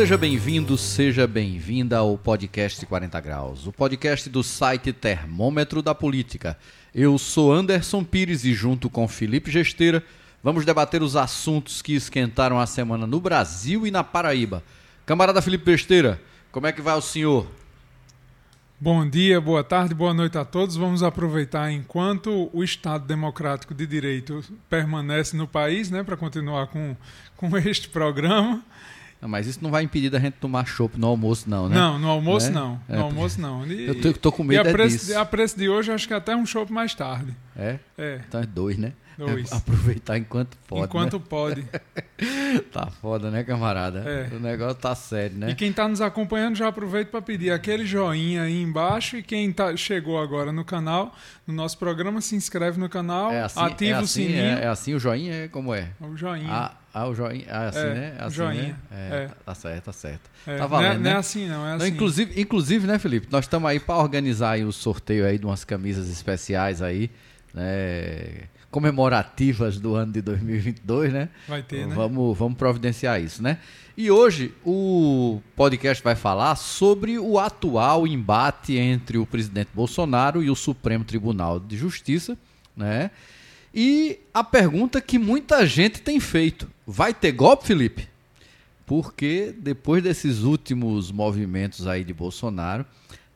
Seja bem-vindo, seja bem-vinda ao podcast 40 Graus, o podcast do site Termômetro da Política. Eu sou Anderson Pires e, junto com Felipe Gesteira, vamos debater os assuntos que esquentaram a semana no Brasil e na Paraíba. Camarada Felipe Gesteira, como é que vai o senhor? Bom dia, boa tarde, boa noite a todos. Vamos aproveitar enquanto o Estado Democrático de Direito permanece no país, né, para continuar com, com este programa. Não, mas isso não vai impedir da gente tomar chopp no almoço, não, né? Não, no almoço né? não. No é, almoço não. E, eu tô, tô com medo e a preço, disso. a preço de hoje, acho que até um chopp mais tarde. É? É. Então é dois, né? Dois. Aproveitar enquanto pode. Enquanto né? pode. tá foda, né, camarada? É. O negócio tá sério, né? E quem tá nos acompanhando já aproveita para pedir aquele joinha aí embaixo. E quem tá, chegou agora no canal, no nosso programa, se inscreve no canal, é assim, ativa é assim, o sininho. É, é, assim o joinha? É como é? O joinha. Ah, ah, o joinha. Ah, assim, é, né? Assim, joinha. Né? É, é. Tá certo, tá certo. É, tá valendo, não é, né? não é assim, não. É assim. Não, inclusive, inclusive, né, Felipe? Nós estamos aí para organizar aí o sorteio aí de umas camisas especiais aí, né? Comemorativas do ano de 2022, né? Vai ter, né? Vamos, vamos providenciar isso, né? E hoje o podcast vai falar sobre o atual embate entre o presidente Bolsonaro e o Supremo Tribunal de Justiça, né? E a pergunta que muita gente tem feito: vai ter golpe, Felipe? Porque depois desses últimos movimentos aí de Bolsonaro,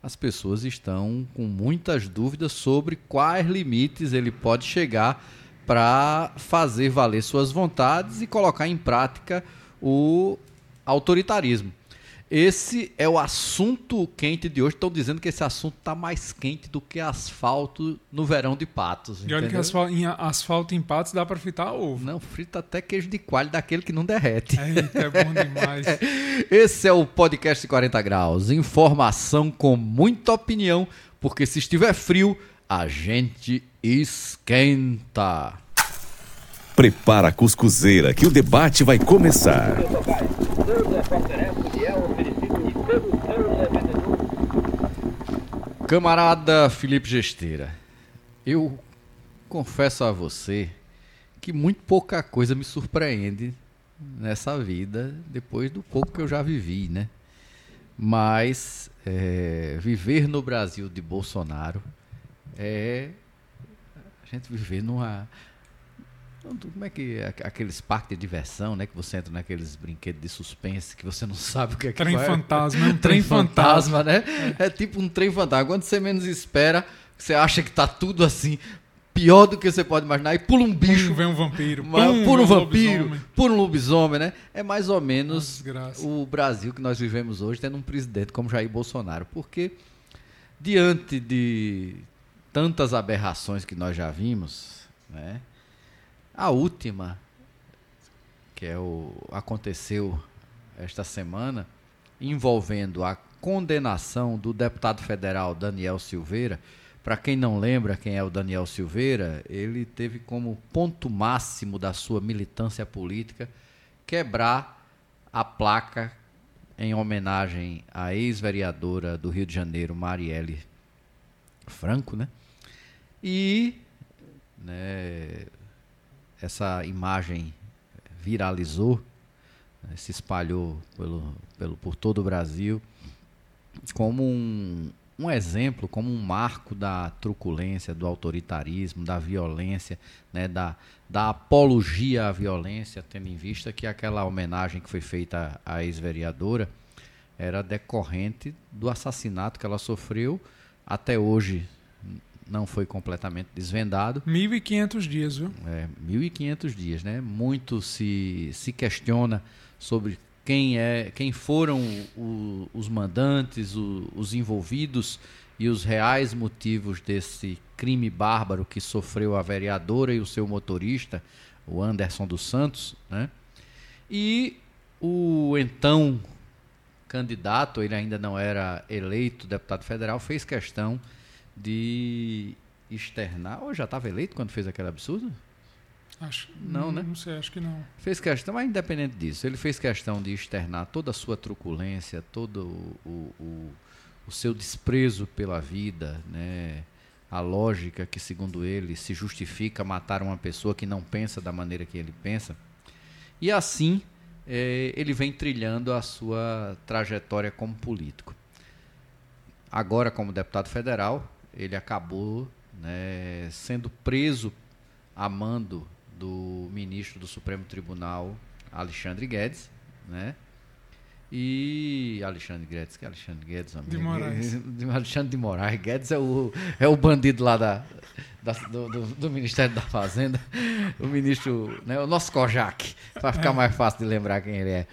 as pessoas estão com muitas dúvidas sobre quais limites ele pode chegar para fazer valer suas vontades e colocar em prática o autoritarismo. Esse é o assunto quente de hoje. Estão dizendo que esse assunto está mais quente do que asfalto no verão de Patos. E olha que asfalto, em asfalto em Patos dá para fritar ovo. Não, frita até queijo de coalho daquele que não derrete. Eita, é bom demais. Esse é o podcast 40 Graus. Informação com muita opinião, porque se estiver frio, a gente esquenta. Prepara a cuscuzeira que o debate vai começar. Camarada Felipe Gesteira, eu confesso a você que muito pouca coisa me surpreende nessa vida depois do pouco que eu já vivi, né? Mas é, viver no Brasil de Bolsonaro é a gente viver numa como é que aqueles parques de diversão, né? Que você entra naqueles brinquedos de suspense que você não sabe o que é que Trem vai. fantasma, é um trem fantasma, né? É. é tipo um trem fantasma. Quando você menos espera, você acha que tá tudo assim pior do que você pode imaginar e pula um bicho, Pum, vem um vampiro, pum, pula um vampiro, pula um lobisomem, né? É mais ou menos o Brasil que nós vivemos hoje tendo um presidente como Jair Bolsonaro, porque diante de tantas aberrações que nós já vimos, né? A última, que é o aconteceu esta semana, envolvendo a condenação do deputado federal Daniel Silveira. Para quem não lembra quem é o Daniel Silveira, ele teve como ponto máximo da sua militância política quebrar a placa em homenagem à ex-vereadora do Rio de Janeiro, Marielle Franco, né? E né, essa imagem viralizou, né, se espalhou pelo, pelo, por todo o Brasil como um, um exemplo, como um marco da truculência, do autoritarismo, da violência, né, da, da apologia à violência, tendo em vista que aquela homenagem que foi feita à ex-vereadora era decorrente do assassinato que ela sofreu. Até hoje não foi completamente desvendado. 1.500 dias, viu? É, 1.500 dias, né? Muito se, se questiona sobre quem, é, quem foram o, os mandantes, o, os envolvidos e os reais motivos desse crime bárbaro que sofreu a vereadora e o seu motorista, o Anderson dos Santos, né? E o então candidato, ele ainda não era eleito deputado federal, fez questão de externar. Ou já estava eleito quando fez aquele absurdo? Acho, não, né? Não sei, acho que não. Fez questão, mas independente disso, ele fez questão de externar toda a sua truculência, todo o, o, o seu desprezo pela vida, né? a lógica que, segundo ele, se justifica matar uma pessoa que não pensa da maneira que ele pensa. E assim, é, ele vem trilhando a sua trajetória como político. Agora, como deputado federal, ele acabou né, sendo preso a mando do ministro do Supremo Tribunal, Alexandre Guedes, né? E Alexandre Guedes, que é Alexandre Guedes, amigo. De Moraes. Alexandre de Moraes. Guedes é o, é o bandido lá da, da do, do, do, Ministério da Fazenda. O ministro, né, o nosso Kojak, para ficar é. mais fácil de lembrar quem ele é.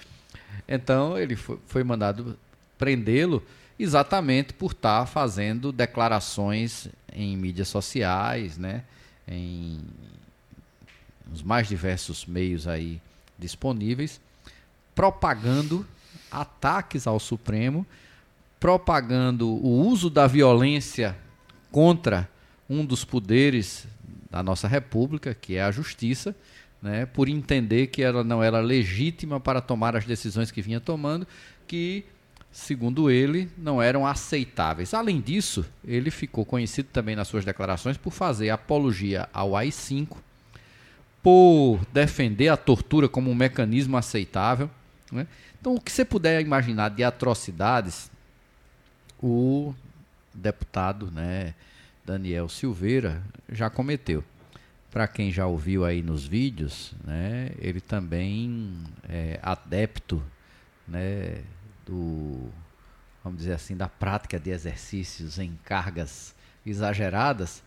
Então, ele foi, foi mandado prendê-lo exatamente por estar tá fazendo declarações em mídias sociais, né, em os mais diversos meios aí disponíveis, propagando ataques ao Supremo, propagando o uso da violência contra um dos poderes da nossa República, que é a Justiça, né, por entender que ela não era legítima para tomar as decisões que vinha tomando, que, segundo ele, não eram aceitáveis. Além disso, ele ficou conhecido também nas suas declarações por fazer apologia ao AI-5, por defender a tortura como um mecanismo aceitável. Né? Então, o que você puder imaginar de atrocidades, o deputado né, Daniel Silveira já cometeu. Para quem já ouviu aí nos vídeos, né, ele também é adepto né, do, vamos dizer assim, da prática de exercícios em cargas exageradas.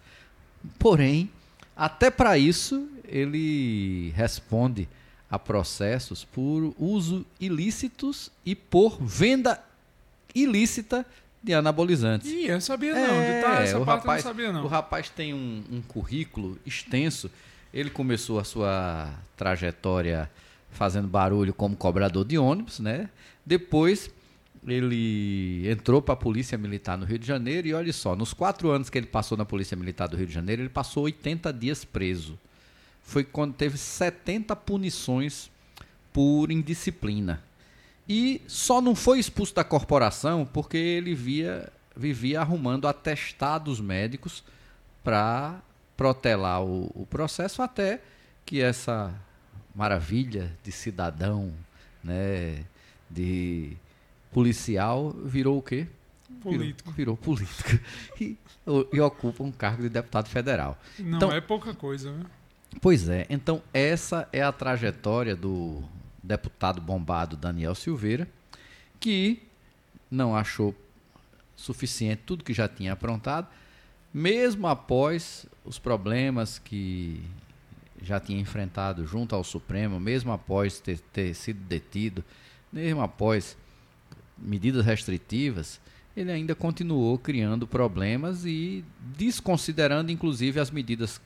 Porém, até para isso, ele responde a processos por uso ilícitos e por venda ilícita de anabolizantes. Ih, eu sabia não. É, tá, essa o parte rapaz, eu não sabia não. O rapaz tem um, um currículo extenso. Ele começou a sua trajetória fazendo barulho como cobrador de ônibus, né? Depois ele entrou para a Polícia Militar no Rio de Janeiro e olha só, nos quatro anos que ele passou na Polícia Militar do Rio de Janeiro, ele passou 80 dias preso foi quando teve 70 punições por indisciplina. E só não foi expulso da corporação porque ele via, vivia arrumando atestados médicos para protelar o, o, processo até que essa maravilha de cidadão, né, de policial virou o quê? Político. Virou, virou político. E, e, ocupa um cargo de deputado federal. Não então, é pouca coisa, né? Pois é, então essa é a trajetória do deputado bombado Daniel Silveira, que não achou suficiente tudo que já tinha aprontado, mesmo após os problemas que já tinha enfrentado junto ao Supremo, mesmo após ter, ter sido detido, mesmo após medidas restritivas, ele ainda continuou criando problemas e desconsiderando inclusive as medidas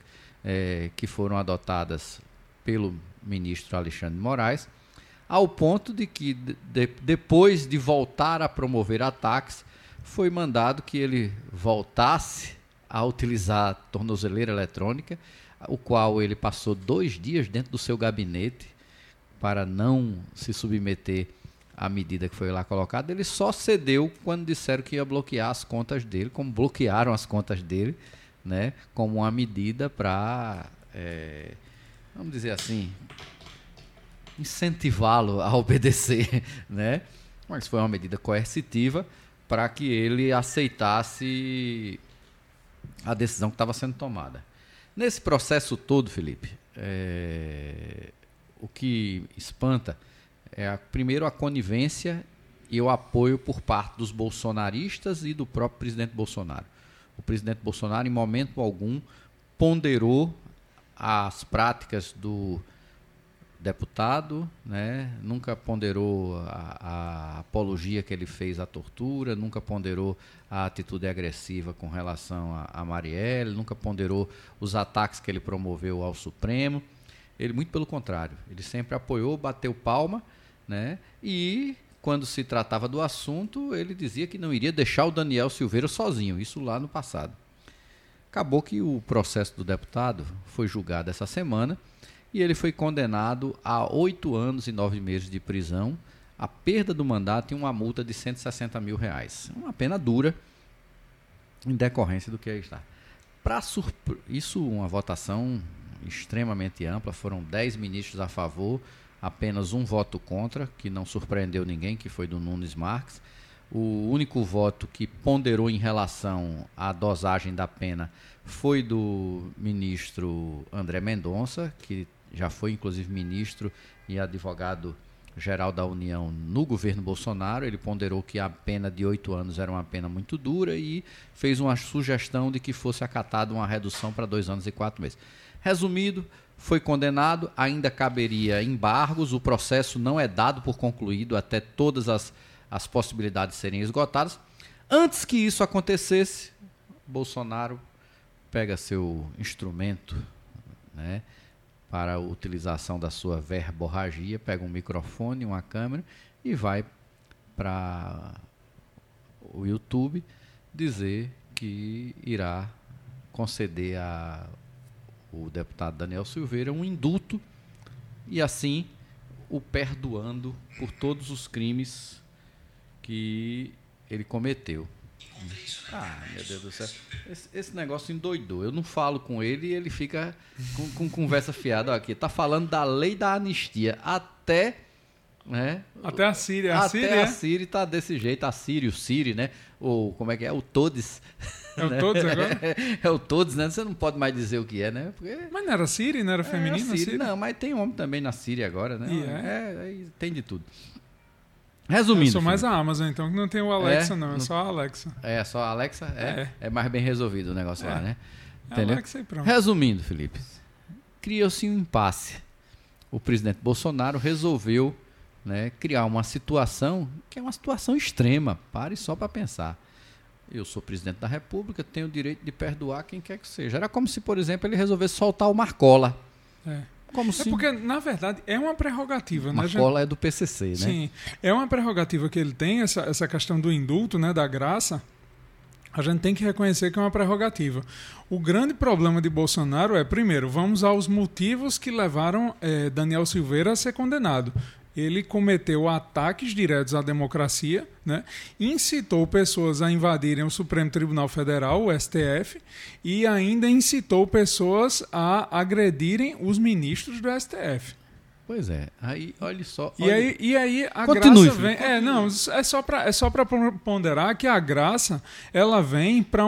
é, que foram adotadas pelo ministro Alexandre de Moraes, ao ponto de que, de, depois de voltar a promover ataques, foi mandado que ele voltasse a utilizar a tornozeleira eletrônica, o qual ele passou dois dias dentro do seu gabinete para não se submeter à medida que foi lá colocada. Ele só cedeu quando disseram que ia bloquear as contas dele, como bloquearam as contas dele né, como uma medida para, é, vamos dizer assim, incentivá-lo a obedecer, né? Mas foi uma medida coercitiva para que ele aceitasse a decisão que estava sendo tomada. Nesse processo todo, Felipe, é, o que espanta é, a, primeiro, a conivência e o apoio por parte dos bolsonaristas e do próprio presidente Bolsonaro o presidente Bolsonaro, em momento algum, ponderou as práticas do deputado, né? nunca ponderou a, a, apologia que ele fez à tortura, nunca ponderou a atitude agressiva com relação a, a Marielle, nunca ponderou os ataques que ele promoveu ao Supremo. Ele, muito pelo contrário, ele sempre apoiou, bateu palma, né? e quando se tratava do assunto, ele dizia que não iria deixar o Daniel Silveira sozinho, isso lá no passado. Acabou que o processo do deputado foi julgado essa semana e ele foi condenado a oito anos e nove meses de prisão, a perda do mandato e uma multa de 160 mil reais. Uma pena dura em decorrência do que aí está. Para surpre... Isso, uma votação extremamente ampla, foram dez ministros a favor, apenas um voto contra, que não surpreendeu ninguém, que foi do Nunes Marques. O único voto que ponderou em relação à dosagem da pena foi do ministro André Mendonça, que já foi inclusive ministro e advogado geral da União no governo Bolsonaro. Ele ponderou que a pena de oito anos era uma pena muito dura e fez uma sugestão de que fosse acatada uma redução para dois anos e quatro meses. Resumido, foi condenado, ainda caberia embargos, o processo não é dado por concluído até todas as as possibilidades serem esgotadas. Antes que isso acontecesse, Bolsonaro pega seu instrumento né, para a utilização da sua verborragia, pega um microfone, uma câmera e vai para o YouTube dizer que irá conceder a o deputado Daniel Silveira um indulto e assim o perdoando por todos os crimes que ele cometeu. Ah, meu Deus do céu. Esse, esse, negócio endoidou. Eu não falo com ele e ele fica com, com conversa fiada aqui. Tá falando da lei da anistia. Até. Né, até a Síria. A até Síria, a Síria tá desse jeito. A Síria, o Siri, né? Ou como é que é? O Todes. É o Todes agora? é o Todes, né? Você não pode mais dizer o que é, né? Porque... Mas não era Siri, não era feminino? É Siri, não, mas tem homem também na Síria agora, né? É, é, tem de tudo. Resumindo. Eu sou mais a Amazon, então, que não tem o Alexa, é, não, é só a Alexa. É, só a Alexa? É, é. é mais bem resolvido o negócio é. lá, né? Entendeu? Alexa e pronto. Resumindo, Felipe, criou-se um impasse. O presidente Bolsonaro resolveu né, criar uma situação que é uma situação extrema. Pare só para pensar. Eu sou presidente da República, tenho o direito de perdoar quem quer que seja. Era como se, por exemplo, ele resolvesse soltar o Marcola. É. Como é sim? porque, na verdade, é uma prerrogativa. Né, cola é do PCC, né? Sim, é uma prerrogativa que ele tem, essa, essa questão do indulto, né, da graça. A gente tem que reconhecer que é uma prerrogativa. O grande problema de Bolsonaro é, primeiro, vamos aos motivos que levaram é, Daniel Silveira a ser condenado ele cometeu ataques diretos à democracia, né? incitou pessoas a invadirem o Supremo Tribunal Federal, o STF, e ainda incitou pessoas a agredirem os ministros do STF. Pois é, aí olha só. Olha... E, aí, e aí a Continue, graça vem. É, não, é só para é só ponderar que a graça ela vem para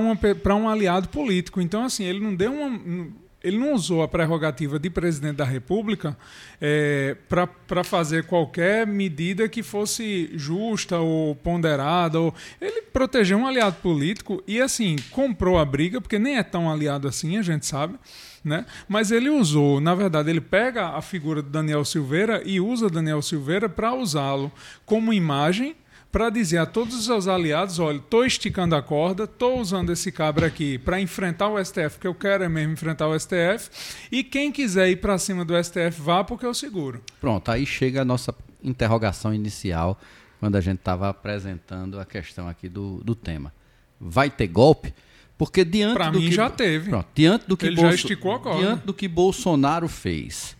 um aliado político. Então, assim, ele não deu uma ele não usou a prerrogativa de presidente da República é, para fazer qualquer medida que fosse justa ou ponderada. Ou... Ele protegeu um aliado político e, assim, comprou a briga, porque nem é tão aliado assim, a gente sabe. Né? Mas ele usou, na verdade, ele pega a figura de Daniel Silveira e usa Daniel Silveira para usá-lo como imagem para dizer a todos os seus aliados: olha, estou esticando a corda, estou usando esse cabra aqui para enfrentar o STF, porque eu quero é mesmo enfrentar o STF, e quem quiser ir para cima do STF, vá, porque eu seguro. Pronto, aí chega a nossa interrogação inicial, quando a gente estava apresentando a questão aqui do, do tema. Vai ter golpe? Porque diante pra do mim que, já teve. Pronto, diante do que ele Bolso, já esticou a corda. diante do que Bolsonaro fez,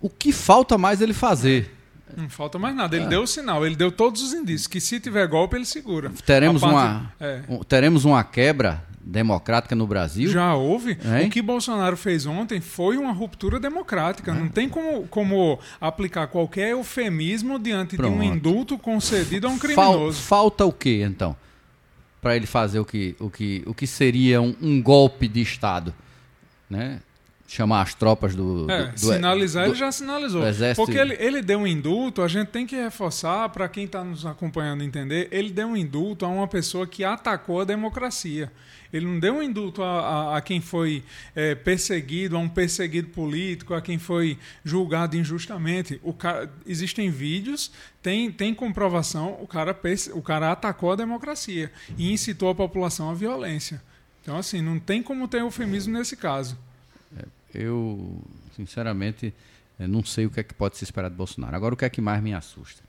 o que falta mais ele fazer? Não falta mais nada. Ele é. deu o sinal, ele deu todos os indícios que se tiver golpe ele segura. Teremos, parte, uma, é. um, teremos uma quebra democrática no Brasil? Já houve. Hein? O que Bolsonaro fez ontem foi uma ruptura democrática. É. Não tem como, como aplicar qualquer eufemismo diante Pronto. de um indulto concedido a um criminoso. Fal, falta o que então? Para ele fazer o que, o que, o que seria um, um golpe de Estado? Né? Chamar as tropas do. É, do, do sinalizar, do, ele já sinalizou. Porque ele, ele deu um indulto, a gente tem que reforçar, para quem está nos acompanhando entender, ele deu um indulto a uma pessoa que atacou a democracia. Ele não deu um indulto a, a, a quem foi é, perseguido, a um perseguido político, a quem foi julgado injustamente. O cara, existem vídeos, tem, tem comprovação, o cara, o cara atacou a democracia e incitou a população à violência. Então, assim, não tem como ter eufemismo nesse caso eu, sinceramente, eh, não sei o que é que pode se esperar de Bolsonaro. Agora, o que é que mais me assusta?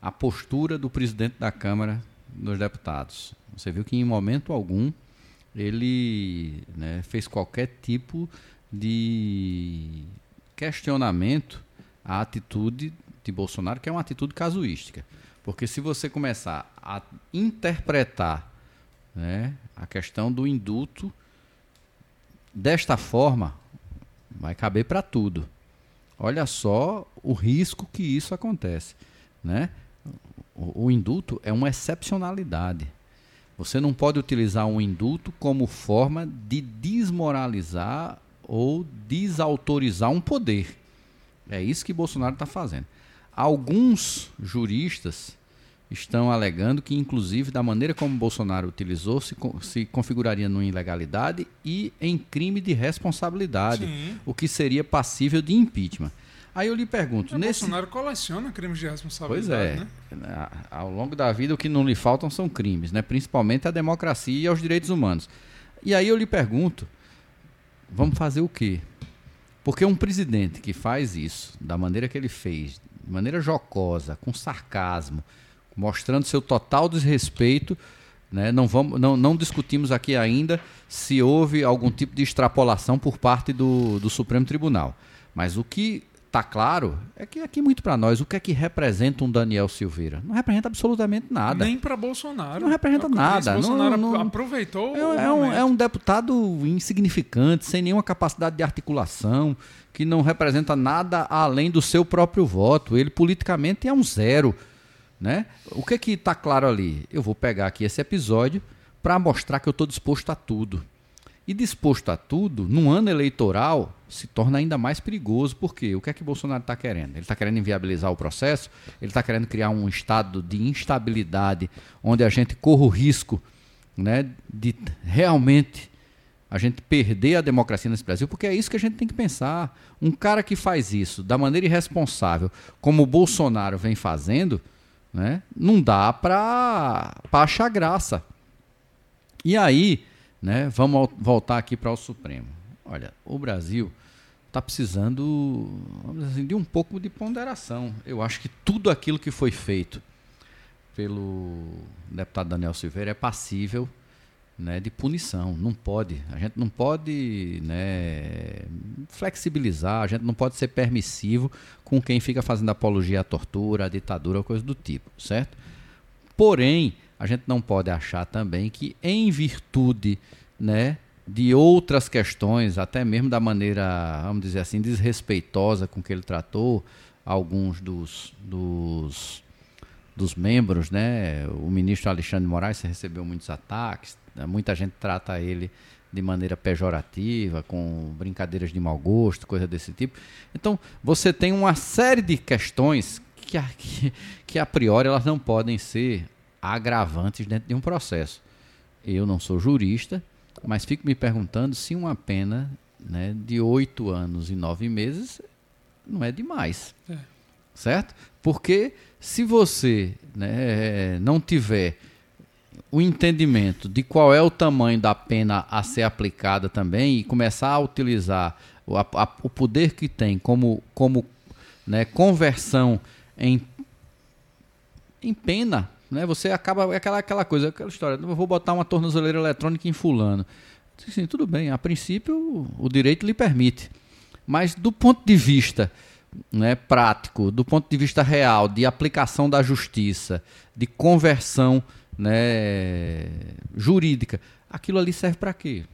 A postura do presidente da Câmara dos Deputados. Você viu que em momento algum ele né, fez qualquer tipo de questionamento à atitude de Bolsonaro, que é uma atitude casuística. Porque se você começar a interpretar né, a questão do indulto desta forma, vai caber para tudo. olha só o risco que isso acontece. Né? O, o indulto é uma excepcionalidade. Você não pode utilizar um indulto como forma de desmoralizar ou desautorizar um poder. É isso que Bolsonaro está fazendo. Alguns juristas estão alegando que, inclusive, da maneira como Bolsonaro utilizou, se, se configuraria numa ilegalidade e em crime de responsabilidade, Sim. o que seria passível de impeachment. Aí eu lhe pergunto, Mas nesse Bolsonaro coleciona crimes de responsabilidade, pois é, né? Ao longo da vida o que não lhe faltam são crimes, né? Principalmente a democracia e os direitos humanos. E aí eu lhe pergunto, vamos fazer o quê? Porque um presidente que faz isso da maneira que ele fez, de maneira jocosa, com sarcasmo, mostrando seu total desrespeito. Né? Não, vamos, não, não discutimos aqui ainda se houve algum tipo de extrapolação por parte do, do Supremo Tribunal. Mas o que está claro é que aqui muito para nós, o que é que representa um Daniel Silveira? Não representa absolutamente nada. Nem para Bolsonaro. Não representa nada. Bolsonaro não, não, aproveitou é, é, um, é um deputado insignificante, sem nenhuma capacidade de articulação, que não representa nada além do seu próprio voto. Ele politicamente é um zero. Né? O que que está claro ali? Eu vou pegar aqui esse episódio para mostrar que eu estou disposto a tudo. E disposto a tudo, num ano eleitoral, se torna ainda mais perigoso. Por quê? O que é que Bolsonaro está querendo? Ele está querendo inviabilizar o processo, ele está querendo criar um estado de instabilidade onde a gente corra o risco né, de realmente a gente perder a democracia nesse Brasil, porque é isso que a gente tem que pensar. Um cara que faz isso da maneira irresponsável, como o Bolsonaro vem fazendo, né? Não dá para achar graça. E aí, né, vamos voltar aqui para o Supremo. Olha, o Brasil está precisando assim, de um pouco de ponderação. Eu acho que tudo aquilo que foi feito pelo deputado Daniel Silveira é passível né, de punição. Não pode. A gente não pode né, flexibilizar, a gente não pode ser permissivo com quem fica fazendo apologia à tortura, à ditadura, coisa do tipo, certo? Porém, a gente não pode achar também que, em virtude né, de outras questões, até mesmo da maneira, vamos dizer assim, desrespeitosa com que ele tratou alguns dos, dos, dos membros, né? O ministro Alexandre de Moraes recebeu muitos ataques, né? Muita gente trata ele de maneira pejorativa, com brincadeiras de mau gosto, coisa desse tipo. Então, você tem uma série de questões que, a, que, que a priori elas não podem ser agravantes dentro de um processo. Eu não sou jurista, mas fico me perguntando se uma pena né, de oito anos e nove meses não é demais. É. Certo? Porque se você né, não tiver o entendimento de qual é o tamanho da pena a ser aplicada também e começar a utilizar o, a, o poder que tem como, como né, conversão em, em pena, né, você acaba é aquela, aquela coisa, aquela história, vou botar uma tornozeleira eletrônica em fulano. Sim, tudo bem, a princípio o direito lhe permite. Mas do ponto de vista né, prático, do ponto de vista real, de aplicação da justiça, de conversão né, jurídica. Aquilo ali serve para quê?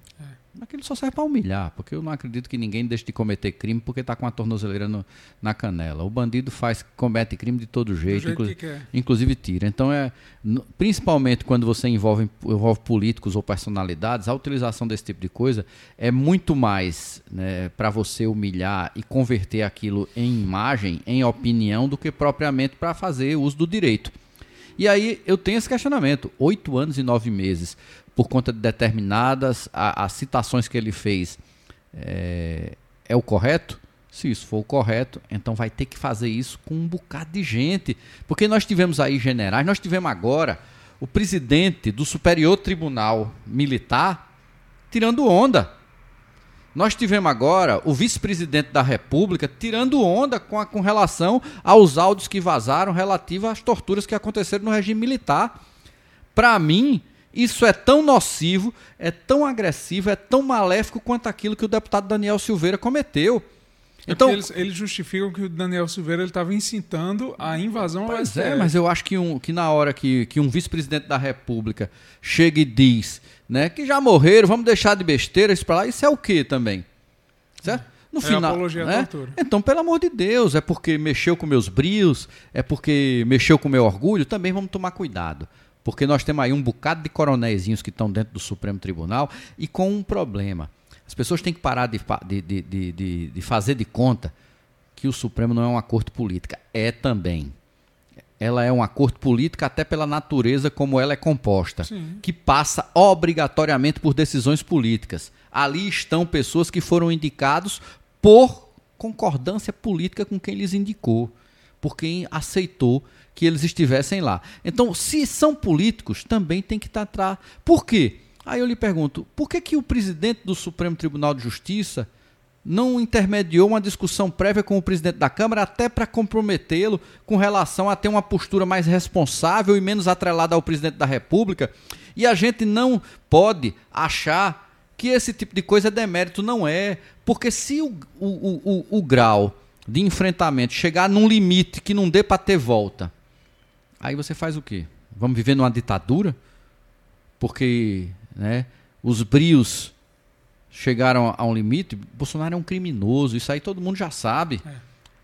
Aquilo só serve para humilhar, porque eu não acredito que ninguém deixe de cometer crime porque está com a tornozeleira no, na canela. O bandido faz comete crime de todo jeito, jeito inclu que inclusive tira. Então é principalmente quando você envolve, envolve políticos ou personalidades, a utilização desse tipo de coisa é muito mais né, para você humilhar e converter aquilo em imagem, em opinião, do que propriamente para fazer uso do direito. E aí eu tenho esse questionamento: oito anos e nove meses, por conta de determinadas as citações que ele fez, é, é o correto? Se isso for o correto, então vai ter que fazer isso com um bocado de gente. Porque nós tivemos aí generais, nós tivemos agora o presidente do Superior Tribunal Militar tirando onda. Nós tivemos agora o vice-presidente da República tirando onda com, a, com relação aos áudios que vazaram relativos às torturas que aconteceram no regime militar. Para mim, isso é tão nocivo, é tão agressivo, é tão maléfico quanto aquilo que o deputado Daniel Silveira cometeu. É então eles, eles, justificam que o Daniel Silveira estava incitando a invasão ao Pois é, mas eu acho que, um, que na hora que, que um vice-presidente da República chega e diz né, que já morreram, vamos deixar de besteira isso para lá. Isso é o que também? Certo? No É final, apologia à né? tortura. Então, pelo amor de Deus, é porque mexeu com meus brios, é porque mexeu com meu orgulho, também vamos tomar cuidado. Porque nós temos aí um bocado de coronéisinhos que estão dentro do Supremo Tribunal e com um problema. As pessoas têm que parar de, de, de, de- de fazer de conta que o Supremo não é uma corte política. É também. Ela é uma corte política até pela natureza como ela é composta, Sim. que passa obrigatoriamente por decisões políticas. Ali estão pessoas que foram indicados por concordância política com quem lhes indicou, por quem aceitou que eles estivessem lá. Então, se são políticos, também tem que estar atrás. Por quê? Aí eu lhe pergunto, por que, que o presidente do Supremo Tribunal de Justiça não intermediou uma discussão prévia com o presidente da Câmara até para comprometê-lo com relação a ter uma postura mais responsável e menos atrelada ao presidente da República. E a gente não pode achar que esse tipo de coisa é demérito, não é. Porque se o, o, o, o, grau de enfrentamento chegar num limite que não dê para ter volta, aí você faz o quê? Vamos viver numa ditadura? Porque né, os brios chegaram a um limite, Bolsonaro é um criminoso, isso aí todo mundo já sabe. É.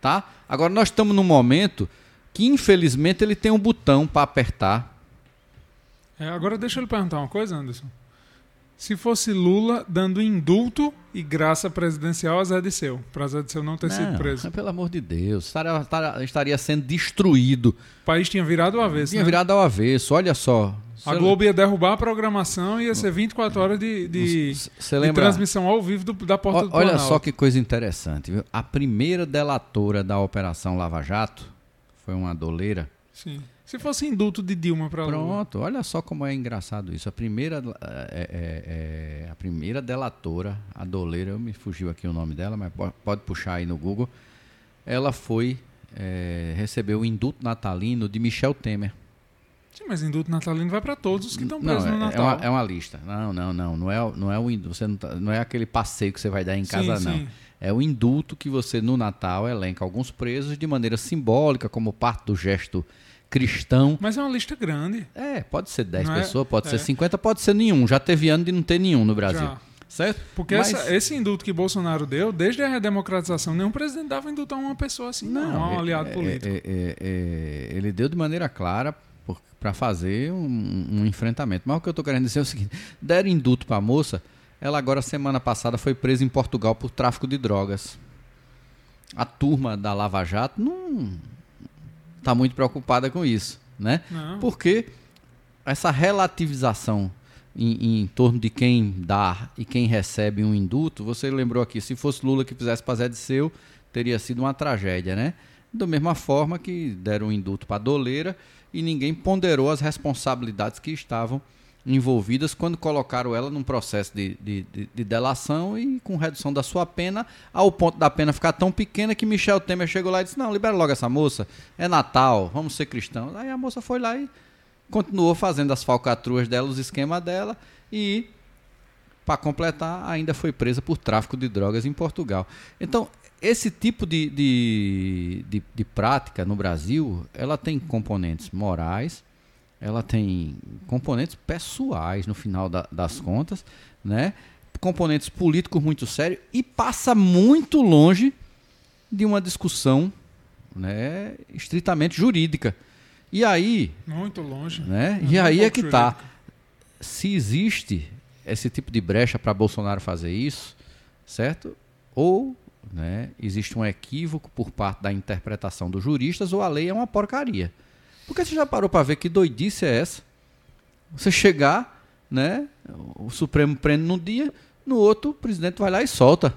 Tá? Agora nós estamos num momento que infelizmente ele tem um botão para apertar. É, agora deixa eu lhe perguntar uma coisa, Anderson. Se fosse Lula dando indulto e graça presidencial a Zé Disseu, para Zé Disseu não ter sido Não, preso. Pelo amor de Deus, estaria, estaria- sendo destruído. O país tinha virado o avesso. Tinha né? virado ao avesso, olha só. A Globo ia derrubar a programação e ia ser 24 horas de, de, de transmissão ao vivo do- da porta Ó, do Olha Planalto. só que coisa interessante. Viu? A primeira delatora da Operação Lava Jato foi uma doleira. Sim. Se fosse indulto de Dilma para Lula. Pronto, olha só como é engraçado isso. A primeira, é, é, é, a primeira delatora, a doleira, eu me fugiu aqui o nome dela, mas po- pode puxar aí no Google. Ela foi é, recebeu o indulto natalino de Michel Temer. Sim, mas indulto natalino vai para todos os que estão presos não, no é, é Natal. uma, é uma lista. Não, não, não. Não é, não é o indulto. Você não, tá- não é aquele passeio que você vai dar em Sim, casa, não. sim. É o indulto que você, no Natal, elenca alguns presos de maneira simbólica, como parte do gesto cristão. Mas é uma lista grande. É, pode ser 10 Não é? pessoas, pode É. ser 50, pode ser nenhum. Já teve ano de não ter nenhum no Brasil. Já. Certo? Porque Mas- essa- esse indulto que Bolsonaro deu, desde a redemocratização, nenhum presidente dava indulto a uma pessoa assim, não, a um é- aliado é- político. é- ele deu de maneira clara para fazer um, um enfrentamento. Mas o que eu estou querendo dizer é o seguinte: deram indulto para a moça, ela agora, semana passada, foi presa em Portugal por tráfico de drogas. A turma da Lava Jato não está muito preocupada com isso, né? Não. Porque essa relativização em, em torno de quem dá e quem recebe um indulto, você lembrou aqui, se fosse Lula que fizesse para Zé de Seu, teria sido uma tragédia, né? Da mesma forma que deram um indulto para Doleira e ninguém ponderou as responsabilidades que estavam envolvidas quando colocaram ela num processo de, de, de- de delação e com redução da sua pena, ao ponto da pena ficar tão pequena que Michel Temer chegou lá e disse: Não, libera logo essa moça, é Natal, vamos ser cristãos. Aí a moça foi lá e continuou fazendo as falcatruas dela, os esquemas dela e para completar, ainda foi presa por tráfico de drogas em Portugal. Então, esse tipo de, de, de, de prática no Brasil, ela tem componentes morais, ela tem componentes pessoais no final da- das contas, né? componentes políticos muito sérios e passa muito longe de uma discussão né, estritamente jurídica. E aí, Muito longe. né? E não aí é que tá. jurídica. Se existe esse tipo de brecha para Bolsonaro fazer isso, certo? Ou né, existe um equívoco por parte da interpretação dos juristas, ou a lei é uma porcaria. Porque você já parou para ver que doidice é essa? Você chegar, né? O Supremo prende num dia, no outro o presidente vai lá e solta.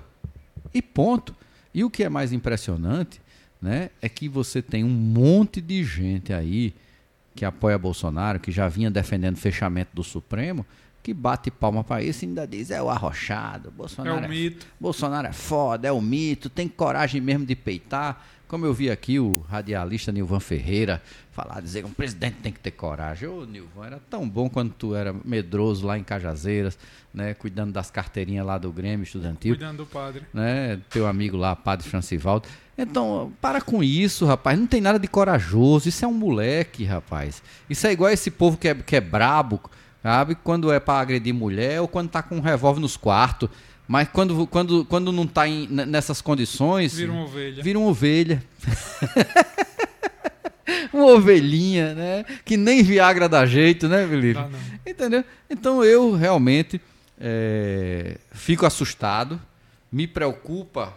E ponto. E o que é mais impressionante, né, é que você tem um monte de gente aí que apoia Bolsonaro, que já vinha defendendo o fechamento do Supremo, que bate palma para isso e ainda diz é o arrochado, É Bolsonaro o mito. Bolsonaro é foda, é o mito, tem coragem mesmo de peitar. Como eu vi aqui o radialista Nilvan Ferreira falar, dizer que um presidente tem que ter coragem. Ô, Nilvan, era tão bom quando tu era medroso lá em Cajazeiras, né, cuidando das carteirinhas lá do Grêmio Estudantil Cuidando do padre. né? Teu amigo lá, Padre Francivaldo. Então, para com isso, rapaz. Não tem nada de corajoso. Isso é um moleque, rapaz. Isso é igual esse povo que é, que é brabo, sabe? Quando é para agredir mulher ou quando tá com um revólver nos quartos. Mas quando, quando, quando não está nessas condições. Vira uma ovelha. Vira uma ovelha. uma ovelhinha, né? Que nem Viagra dá jeito, né, Felipe? Não. Entendeu? Então eu realmente é, fico assustado, me preocupa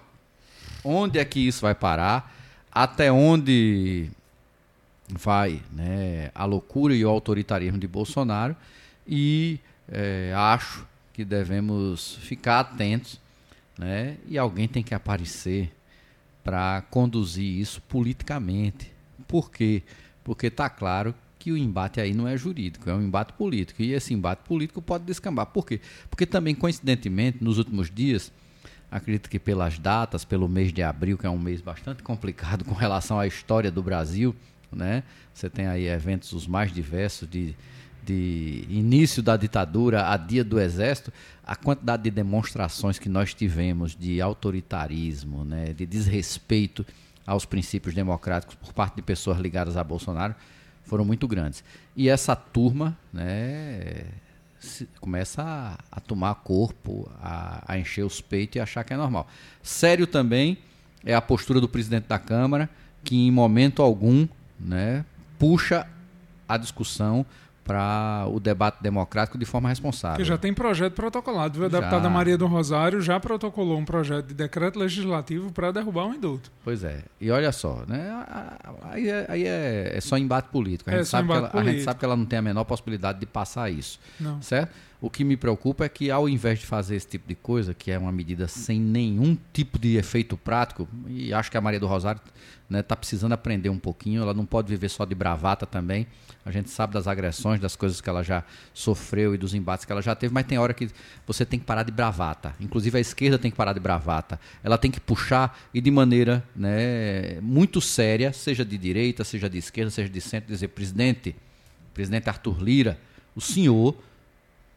onde é que isso vai parar, até onde vai né, a loucura e o autoritarismo de Bolsonaro e é, acho que devemos ficar atentos né, e alguém tem que aparecer para conduzir isso politicamente. Por quê? Porque está claro que o embate aí não é jurídico, é um embate político. E esse embate político pode descambar. Por quê? Porque também, coincidentemente, nos últimos dias, acredito que pelas datas, pelo mês de abril, que é um mês bastante complicado com relação à história do Brasil, né? Você tem aí eventos os mais diversos de, de início da ditadura a dia do exército, a quantidade de demonstrações que nós tivemos de autoritarismo, né? de desrespeito aos princípios democráticos por parte de pessoas ligadas a Bolsonaro foram muito grandes. E essa turma né, começa a, a, tomar corpo, a, a encher os peitos e achar que é normal. Sério também é a postura do presidente da Câmara, que em momento algum né, puxa a discussão para o debate democrático de forma responsável. Que já tem projeto protocolado. A deputada Maria do Rosário já protocolou um projeto de decreto legislativo para derrubar um indulto. Pois é. E olha só, né? aí, é, aí é, é, só embate político. A gente, é sabe que ela, a gente sabe que ela não tem a menor possibilidade de passar isso. Não. Certo? O que me preocupa é que, ao invés de fazer esse tipo de coisa, que é uma medida sem nenhum tipo de efeito prático, e acho que a Maria do Rosário né, tá precisando aprender um pouquinho, ela não pode viver só de bravata também. A gente sabe das agressões, das coisas que ela já sofreu e dos embates que ela já teve, mas tem hora que você tem que parar de bravata. Inclusive a esquerda tem que parar de bravata. Ela tem que puxar e de maneira né, muito séria, seja de direita, seja de esquerda, seja de centro, dizer, presidente, presidente Arthur Lira, o senhor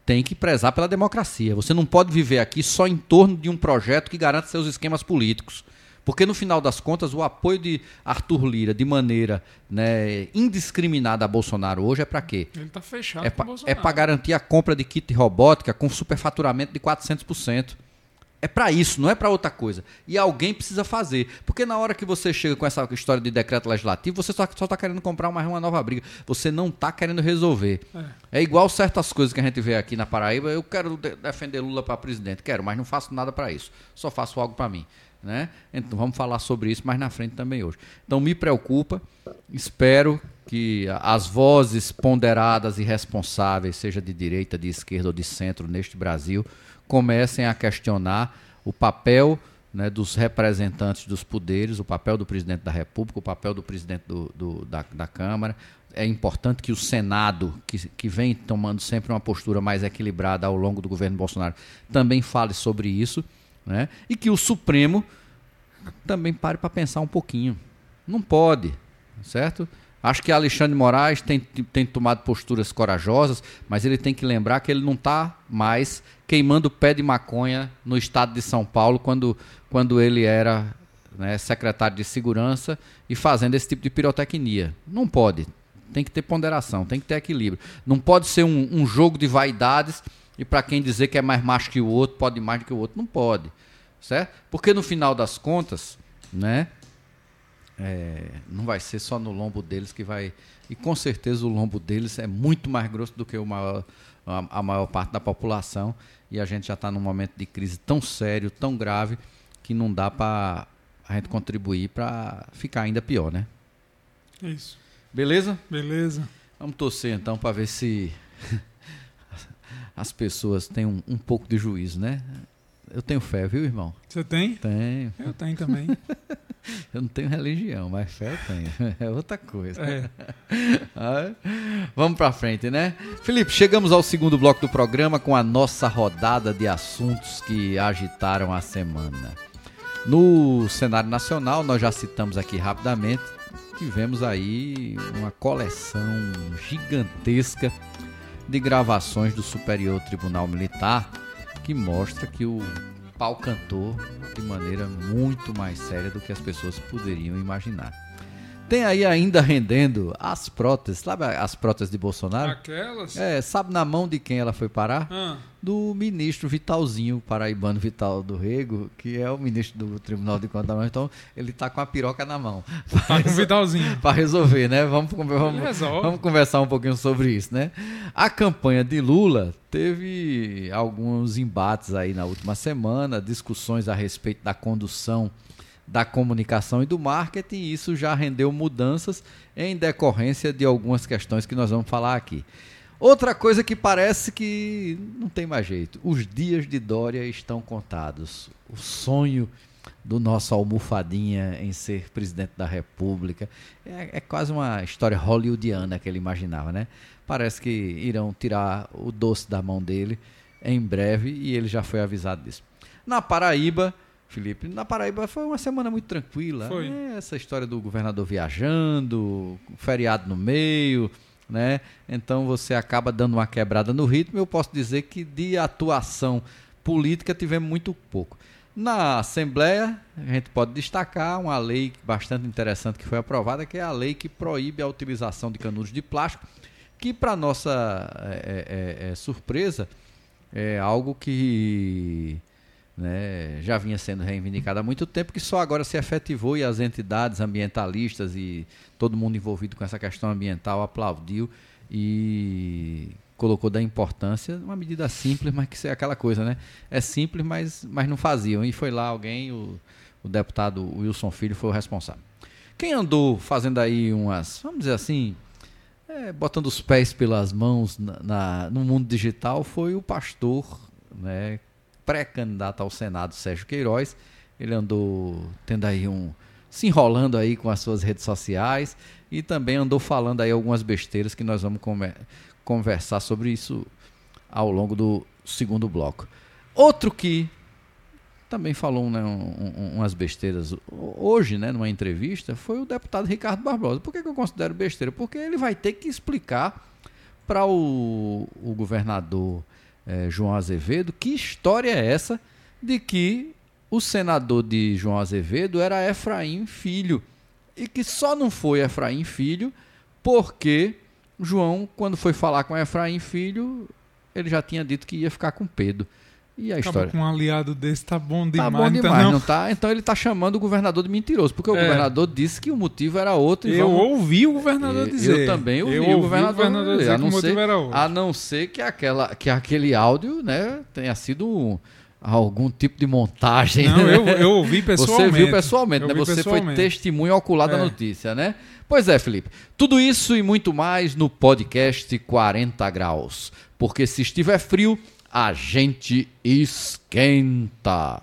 tem que prezar pela democracia. Você não pode viver aqui só em torno de um projeto que garante seus esquemas políticos. Porque no final das contas, o apoio de Arthur Lira de maneira né, indiscriminada a Bolsonaro hoje é para quê? Ele está fechado é para é garantir a compra de kit robótica com superfaturamento de 400%. É para isso, não é para outra coisa. E alguém precisa fazer. Porque na hora que você chega com essa história de decreto legislativo, você só está querendo comprar mais uma nova briga. Você não está querendo resolver. É. é. igual certas coisas que a gente vê aqui na Paraíba. Eu quero de defender Lula para presidente. Quero, mas não faço nada para isso. Só faço algo para mim. Né? Então vamos falar sobre isso mais na frente também hoje. Então me preocupa, espero que as vozes ponderadas e responsáveis, seja de direita, de esquerda ou de centro neste Brasil, comecem a questionar o papel né, dos representantes dos poderes, o papel do presidente da República, o papel do presidente do, do, da, da Câmara. É importante que o Senado, que, que vem tomando sempre uma postura mais equilibrada ao longo do governo Bolsonaro, também fale sobre isso né? E que o Supremo também pare para pensar um pouquinho. Não pode, certo? Acho que Alexandre Moraes tem, tem tomado posturas corajosas, mas ele tem que lembrar que ele não está mais queimando pé de maconha no estado de São Paulo quando, quando ele era né, secretário de segurança e fazendo esse tipo de pirotecnia. Não pode. Tem que ter ponderação, tem que ter equilíbrio. Não pode ser um, um jogo de vaidades e para quem dizer que é mais macho que o outro, pode mais do que o outro, não pode. Certo? Porque no final das contas, né? É, não vai ser só no lombo deles que vai. E com certeza o lombo deles é muito mais grosso do que o maior, a, a maior parte da população. E a gente já está num momento de crise tão sério, tão grave, que não dá para a gente contribuir para ficar ainda pior, né? Isso. Beleza? Beleza. Vamos torcer então para ver se as pessoas têm um, um pouco de juízo, né? Eu tenho fé, viu, irmão? Você tem? Tenho. Eu tenho também. eu não tenho religião, mas fé eu tenho. É outra coisa. É. Vamos para frente, né? Felipe, chegamos ao segundo bloco do programa com a nossa rodada de assuntos que agitaram a semana. No cenário nacional, nós já citamos aqui rapidamente, tivemos aí uma coleção gigantesca de gravações do Superior Tribunal Militar que mostra que o pau cantou de maneira muito mais séria do que as pessoas poderiam imaginar. Tem aí ainda rendendo as próteses, sabe as próteses de Bolsonaro? Aquelas? É, sabe na mão de quem ela foi parar? Ah, Do ministro Vitalzinho, paraibano Vital do Rego, que é o ministro do Tribunal de Contas. Então, ele tá com a piroca na mão. tá com o Vidalzinho. Para resolver, né? Vamos, vamos, vamos conversar um pouquinho sobre isso, né? A campanha de Lula teve alguns embates aí na última semana, discussões a respeito da condução da comunicação e do marketing, e isso já rendeu mudanças em decorrência de algumas questões que nós vamos falar aqui. Outra coisa que parece que não tem mais jeito. Os dias de Dória estão contados. O sonho do nosso almofadinha em ser presidente da República é, é quase uma história hollywoodiana que ele imaginava, né? Parece que irão tirar o doce da mão dele em breve e ele já foi avisado disso. Na Paraíba, Felipe, na Paraíba foi uma semana muito tranquila. Foi. É, essa história do governador viajando, feriado no meio, né? Então você acaba dando uma quebrada no ritmo. Eu posso dizer que de atuação política tivemos muito pouco. Na Assembleia, a gente pode destacar uma lei bastante interessante que foi aprovada, que é a lei que proíbe a utilização de canudos de plástico, que para nossa é, é, é, surpresa é algo que né, já vinha sendo reivindicado há muito tempo, que só agora se efetivou e as entidades ambientalistas e todo mundo envolvido com essa questão ambiental aplaudiu e colocou da importância, uma medida simples, mas que é aquela coisa, né? É simples, mas, mas não faziam. E foi lá alguém, o, o deputado Wilson Filho foi o responsável. Quem andou fazendo aí umas, vamos dizer assim, é, botando os pés pelas mãos na, na- no mundo digital foi o pastor, né, pré-candidato ao Senado, Sérgio Queiroz. Ele andou tendo aí um. se enrolando aí com as suas redes sociais e também andou falando aí algumas besteiras que nós vamos conversar sobre isso ao longo do segundo bloco. Outro que também falou né, um- um- umas besteiras hoje, né, numa entrevista, foi o deputado Ricardo Barbosa. Por que, que eu considero besteira? Porque ele vai ter que explicar para o, o governador eh, João Azevedo que história é essa de que o senador de João Azevedo era Efraim Filho e que só não foi Efraim Filho porque João, quando foi falar com Efraim Filho, ele já tinha dito que ia ficar com Pedro. E a Acaba história. com um aliado desse, tá bom Tá demais. bom então demais, não. não tá? Então ele tá chamando o governador de mentiroso, porque o É. governador disse que o motivo era outro. Eu vamos- ouvi o governador eu, dizer. eu também ouvi, Eu o governador, dizer dizer, a que o não motivo ser, era outro. a não ser que, aquela, que aquele áudio né, tenha sido um- algum tipo de montagem. Não, né? eu, eu ouvi pessoalmente. Você viu pessoalmente, né? Você pessoalmente. foi testemunho ocular da É. notícia, né? Pois é, Felipe. Tudo isso e muito mais no podcast 40 graus. Porque se estiver frio, a gente esquenta.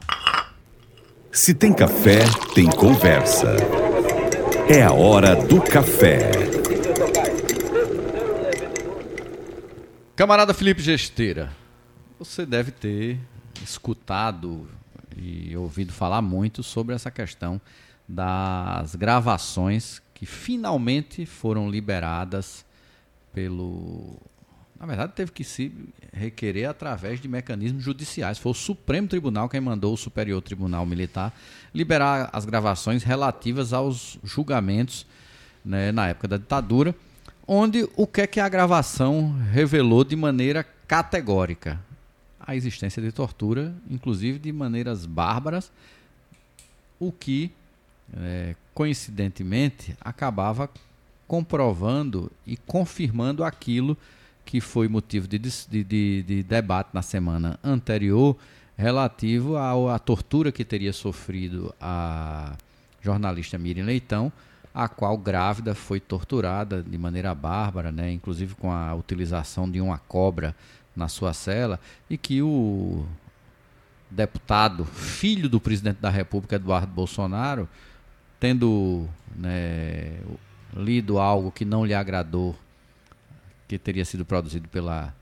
Se tem café, tem conversa. É a hora do café. Camarada Felipe Gesteira, você deve ter escutado e ouvido falar muito sobre essa questão das gravações que finalmente foram liberadas pelo. Na verdade, teve que se requerer através de mecanismos judiciais. Foi o Supremo Tribunal quem mandou o Superior Tribunal Militar liberar as gravações relativas aos julgamentos né, na época da ditadura, onde o que é que a gravação revelou de maneira categórica? A existência de tortura, inclusive de maneiras bárbaras, o que, eh, coincidentemente, acabava comprovando e confirmando aquilo que foi motivo de, de- de- de debate na semana anterior relativo à tortura que teria sofrido a jornalista Miriam Leitão, a qual grávida foi torturada de maneira bárbara, né, inclusive com a utilização de uma cobra na sua cela, e que o deputado, filho do presidente da República, Eduardo Bolsonaro, tendo né, lido algo que não lhe agradou, que teria sido produzido pela,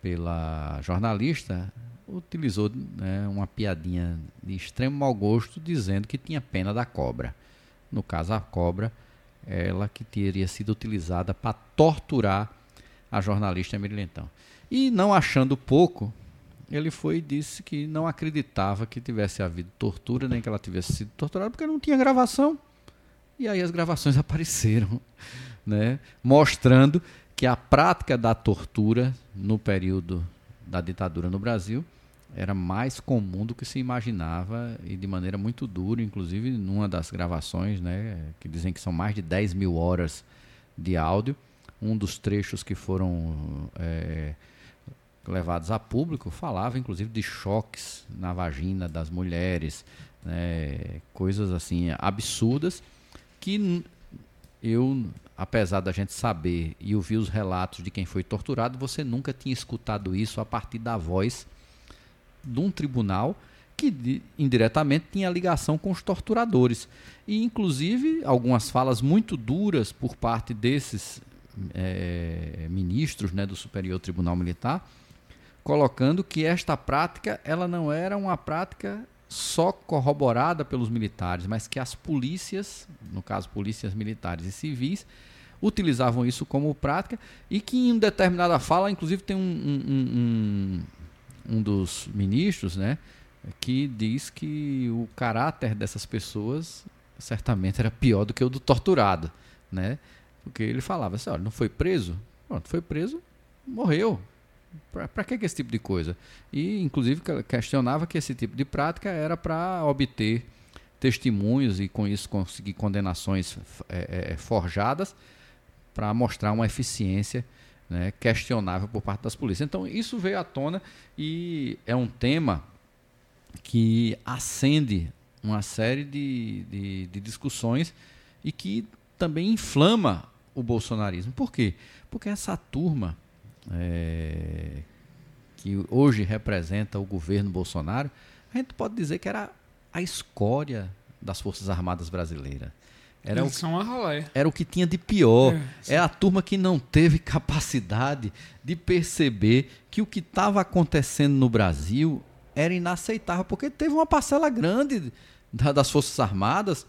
pela jornalista, utilizou né, uma piadinha de extremo mau gosto, dizendo que tinha pena da cobra. No caso, a cobra, ela que teria sido utilizada para torturar a jornalista Emília. E não achando pouco, ele foi e disse que não acreditava que tivesse havido tortura, nem que ela tivesse sido torturada, porque não tinha gravação. E aí as gravações apareceram, né? mostrando que a prática da tortura no período da ditadura no Brasil era mais comum do que se imaginava e de maneira muito dura, inclusive numa das gravações, né, que dizem que são mais de 10 mil horas de áudio, um dos trechos que foram é, levados a público falava inclusive de choques na vagina das mulheres, né, coisas assim absurdas que eu, apesar da gente saber e ouvir os relatos de quem foi torturado, você nunca tinha escutado isso a partir da voz de um tribunal que indiretamente tinha ligação com os torturadores. E, inclusive, algumas falas muito duras por parte desses é, ministros né, do Superior Tribunal Militar, colocando que esta prática ela não era uma prática só corroborada pelos militares, mas que as polícias, no caso polícias militares e civis, utilizavam isso como prática e que em determinada fala, inclusive tem um, um, um, um dos ministros, né, que diz que o caráter dessas pessoas certamente era pior do que o do torturado, né? Porque ele falava assim, olha, não foi preso? Pronto, foi preso, morreu. Para que, que esse tipo de coisa? E, inclusive, questionava que esse tipo de prática era para obter testemunhos e, com isso, conseguir condenações é, é, forjadas para mostrar uma eficiência né, questionável por parte das polícias. Então, isso veio à tona e é um tema que acende uma série de, de, de discussões e que também inflama o bolsonarismo. Por quê? Porque essa turma é, que hoje representa o governo Bolsonaro, a gente pode dizer que era a escória das Forças Armadas brasileiras. Era Eles o, são a. Era o que tinha de pior. É, é, a turma que não teve capacidade de perceber que o que estava acontecendo no Brasil era inaceitável, porque teve uma parcela grande da, das Forças Armadas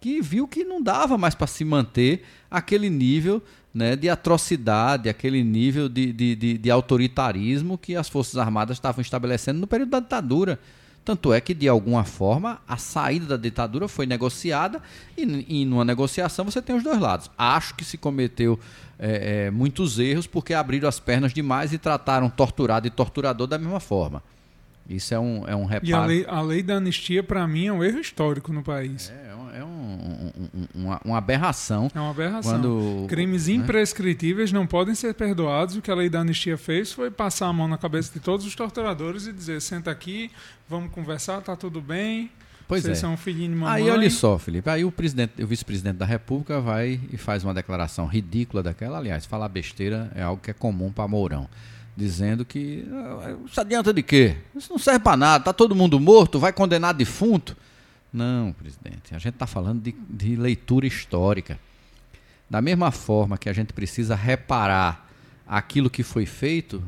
que viu que não dava mais para se manter aquele nível né, de atrocidade, aquele nível de, de, de, de, autoritarismo que as Forças Armadas estavam estabelecendo no período da ditadura. Tanto é que, de alguma forma, a saída da ditadura foi negociada e, e numa negociação você tem os dois lados. Acho que se cometeu é, é, muitos erros porque abriram as pernas demais e trataram torturado e torturador da mesma forma. Isso é um, é um reparo. E a lei, a lei da anistia, para mim, é um erro histórico no país. É, é, um, um, uma, uma, aberração. É uma aberração. Quando, Crimes né? imprescritíveis não podem ser perdoados. O que a lei da anistia fez foi passar a mão na cabeça de todos os torturadores e dizer: senta aqui, vamos conversar, tá tudo bem. Pois Vocês é. são filhinho de mamãe. Aí olha só, Felipe. Aí o presidente, o vice-presidente da República vai e faz uma declaração ridícula daquela. Aliás, falar besteira é algo que é comum para Mourão dizendo que ah, isso adianta de quê? Isso não serve para nada, tá todo mundo morto, vai condenar defunto. Não, presidente, a gente está falando de, de leitura histórica. Da mesma forma que a gente precisa reparar aquilo que foi feito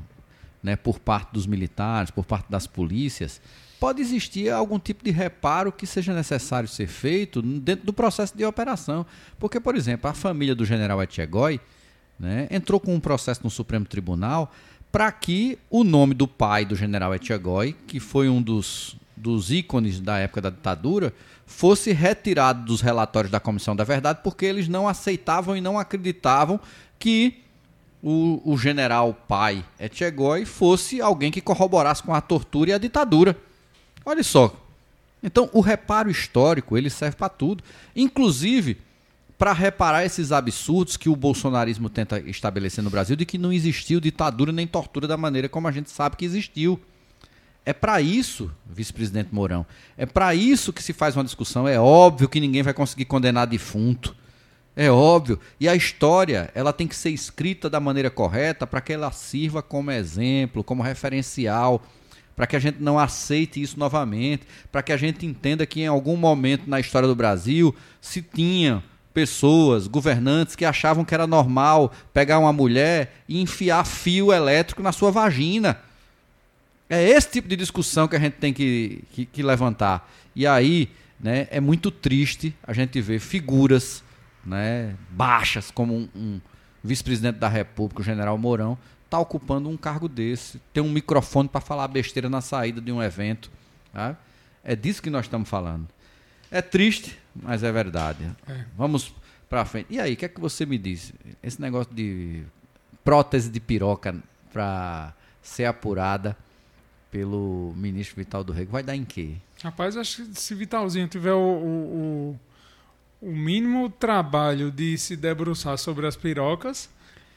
né, por parte dos militares, por parte das polícias, pode existir algum tipo de reparo que seja necessário ser feito dentro do processo de operação. Porque, por exemplo, a família do general Etchegói né, entrou com um processo no Supremo Tribunal para que o nome do pai do general Etchegói, que foi um dos, dos ícones da época da ditadura, fosse retirado dos relatórios da Comissão da Verdade, porque eles não aceitavam e não acreditavam que o, o general pai Etchegói fosse alguém que corroborasse com a tortura e a ditadura. Olha só. Então, o reparo histórico, ele serve para tudo. Inclusive, para reparar esses absurdos que o bolsonarismo tenta estabelecer no Brasil de que não existiu ditadura nem tortura da maneira como a gente sabe que existiu. É para isso, vice-presidente Mourão, é para isso que se faz uma discussão. É óbvio que ninguém vai conseguir condenar defunto. É óbvio. E a história, ela tem que ser escrita da maneira correta para que ela sirva como exemplo, como referencial, para que a gente não aceite isso novamente, para que a gente entenda que em algum momento na história do Brasil se tinha pessoas, governantes que achavam que era normal pegar uma mulher e enfiar fio elétrico na sua vagina. É esse tipo de discussão que a gente tem que, que, que levantar. E aí, né, é muito triste a gente ver figuras né, baixas, como um, um vice-presidente da República, o general Mourão, tá ocupando um cargo desse, tem um microfone para falar besteira na saída de um evento. Tá? É disso que nós estamos falando. É triste, mas é verdade. É. Vamos pra frente. E aí, o que é que você me diz? Esse negócio de prótese de piroca para ser apurada pelo ministro Vital do Rego vai dar em quê? Rapaz, acho que se Vitalzinho tiver o, o, o, o mínimo trabalho de se debruçar sobre as pirocas,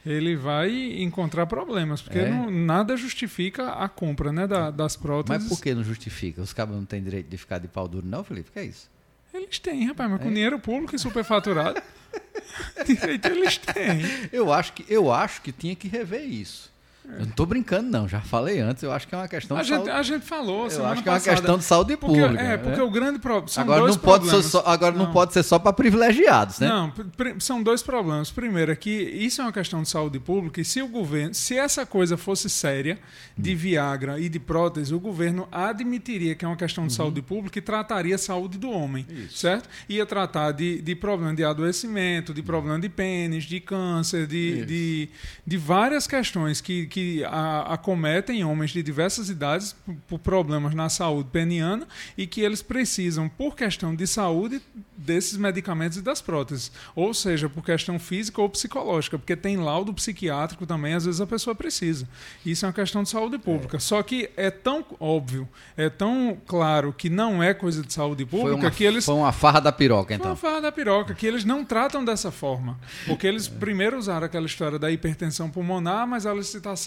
ele vai encontrar problemas, porque É? não- nada justifica a compra né, da- das próteses. Mas por que não justifica? Os cabos não têm direito de ficar de pau duro, não, Felipe? Que é isso? Eles têm, rapaz, mas com É? dinheiro público e superfaturado. direito eles têm. Eu acho que, eu acho que tinha que rever isso. Eu não tô brincando, não. Já falei antes. Eu acho que é uma questão A de gente, saúde. a gente falou Eu acho que é uma passada. questão de saúde porque, pública. É, porque né? o grande problema. Agora, não pode, ser só, agora não. Não. pode ser só para privilegiados, né? Não, são dois problemas. Primeiro é que isso é uma questão de saúde pública e se o governo, se essa coisa fosse séria de Viagra e de prótese, o governo admitiria que é uma questão de saúde pública e trataria a saúde do homem, certo? Ia tratar de, de problema de adoecimento, de problema de pênis, de câncer, de, Isso. de, de várias questões que, que a- acometem homens de diversas idades por, problemas na saúde peniana e que eles precisam, por questão de saúde, desses medicamentos e das próteses. Ou seja, por questão física ou psicológica, porque tem laudo psiquiátrico também, às vezes a pessoa precisa. Isso é uma questão de saúde pública. Só que é tão óbvio, é tão claro que não é coisa de saúde Foi pública uma, que eles foi uma farra da piroca, foi então. uma farra da piroca, que eles não tratam dessa forma. Porque eles primeiro usaram aquela história da hipertensão pulmonar, mas a licitação,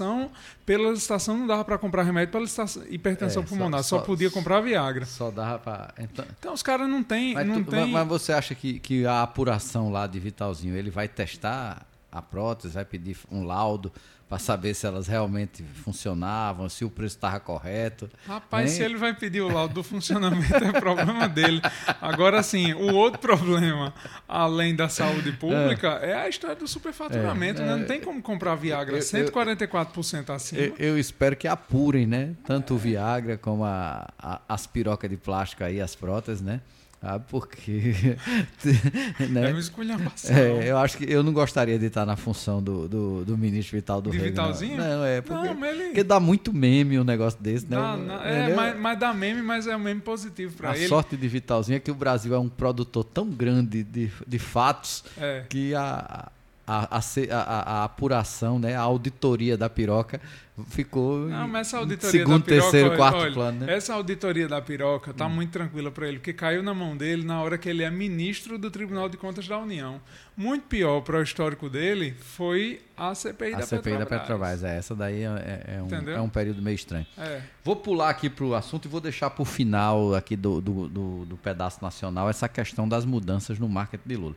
pela licitação não dava para comprar remédio para licitação- hipertensão É, só- pulmonar, só, só- podia comprar Viagra. Só dava pra. Então, Então os caras não têm. mas, Não tu- tem... mas você acha que, que a apuração lá de Vitalzinho, ele vai testar a prótese, vai pedir um laudo para saber se elas realmente funcionavam, se o preço estava correto? Rapaz, Hein? se ele vai pedir o laudo do funcionamento, é problema dele. Agora, sim, o outro problema, além da saúde pública, é, a história do superfaturamento. É, né? é. Não tem como comprar Viagra Eu- eu- 144% acima. Eu, eu espero que apurem, né? Tanto o Viagra como a, a- as pirocas de plástico aí, as próteses, né? Ah, porque. É né? uma esculhambação. É, eu acho que eu não gostaria de estar na função do, do, do ministro Vital do De Rego. não. Vitalzinho? Não, é porque, Não, ele- porque dá muito meme um negócio desse, né? Dá- na- é, Entendeu? mas, mas dá meme, mas é um meme positivo pra a ele. sorte de Vitalzinho é que o Brasil é um produtor tão grande de, de fatos É. que a, a, a, a- a- apuração, né, a auditoria da piroca ficou Não, mas essa auditoria segundo, da piroca, terceiro, quarto olha, plano, né? Essa auditoria da piroca tá muito tranquila para ele, porque caiu na mão dele na hora que ele é ministro do Tribunal de Contas da União. Muito pior para o histórico dele foi a CPI A da CPI da Petrobras. Petrobras, é, essa daí é, é- é um, é um período meio estranho. É. Vou pular aqui para o assunto e vou deixar para o final aqui do, do, do, do pedaço nacional essa questão das mudanças no marketing de Lula.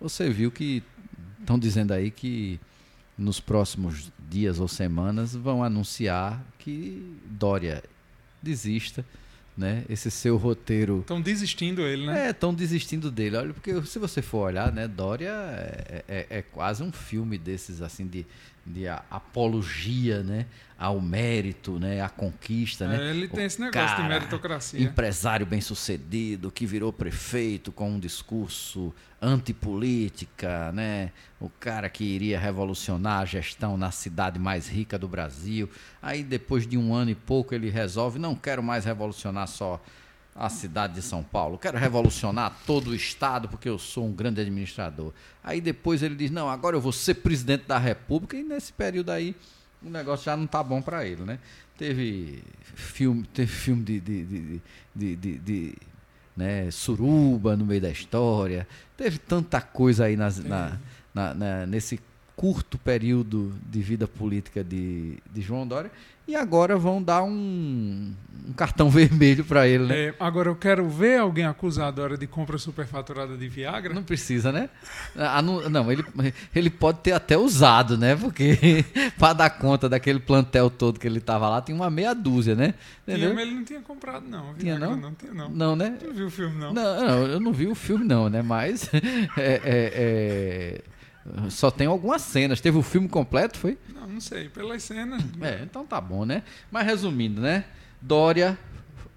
Você viu que estão dizendo aí que nos próximos dias ou semanas vão anunciar que Dória desista, né? Esse seu roteiro Estão desistindo ele, né? é, estão desistindo dele. Olha, porque se você for olhar, né, Dória é, é- é quase um filme desses assim de, de a- apologia, né, ao mérito, né, à conquista, né. É, ele tem O esse negócio de cara, meritocracia. Empresário bem-sucedido que virou prefeito com um discurso antipolítica, né? O cara que iria revolucionar a gestão na cidade mais rica do Brasil. Aí depois de um ano e pouco ele resolve, não quero mais revolucionar só a cidade de São Paulo, quero revolucionar todo o estado porque eu sou um grande administrador. Aí depois ele diz, não, agora eu vou ser presidente da república e nesse período aí o negócio já não tá bom para ele, né? Teve filme, teve filme de, de, de, de, de- de, né, suruba no meio da história, teve tanta coisa aí nas, na, na- na- nesse curto período de vida política de, de João Dória e agora vão dar um, um cartão vermelho para ele, né? É, agora eu quero ver alguém acusado agora de compra superfaturada de Viagra. Não precisa, né? Ah, não, não, ele, ele pode ter até usado, né? Porque para dar conta daquele plantel todo que ele tava lá, tem uma meia dúzia, né? Tinha, Entendeu? mas ele não tinha comprado, não. Tinha, Viagra não? Não tinha, não. Não, né? Não viu o filme, não. Não, não, eu não vi o filme, não, né? Mas é, é, é, só tem algumas cenas. Teve o filme completo, foi? Não, não sei. Pelas cenas. É, então tá bom, né? Mas resumindo, né? Dória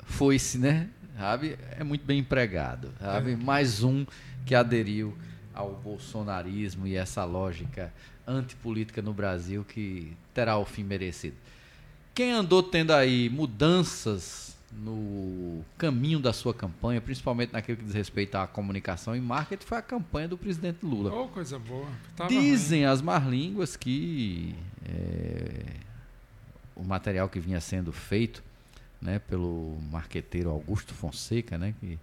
foi-se, né? Sabe? É muito bem empregado, sabe? Mais um que aderiu ao bolsonarismo e essa lógica antipolítica no Brasil que terá o fim merecido. Quem andou tendo aí mudanças no caminho da sua campanha, principalmente naquilo que diz respeito à comunicação e marketing, foi a campanha do presidente Lula. Oh, coisa boa. Tava Dizem ruim. as más línguas que é, o material que vinha sendo feito né, pelo marqueteiro Augusto Fonseca, né, que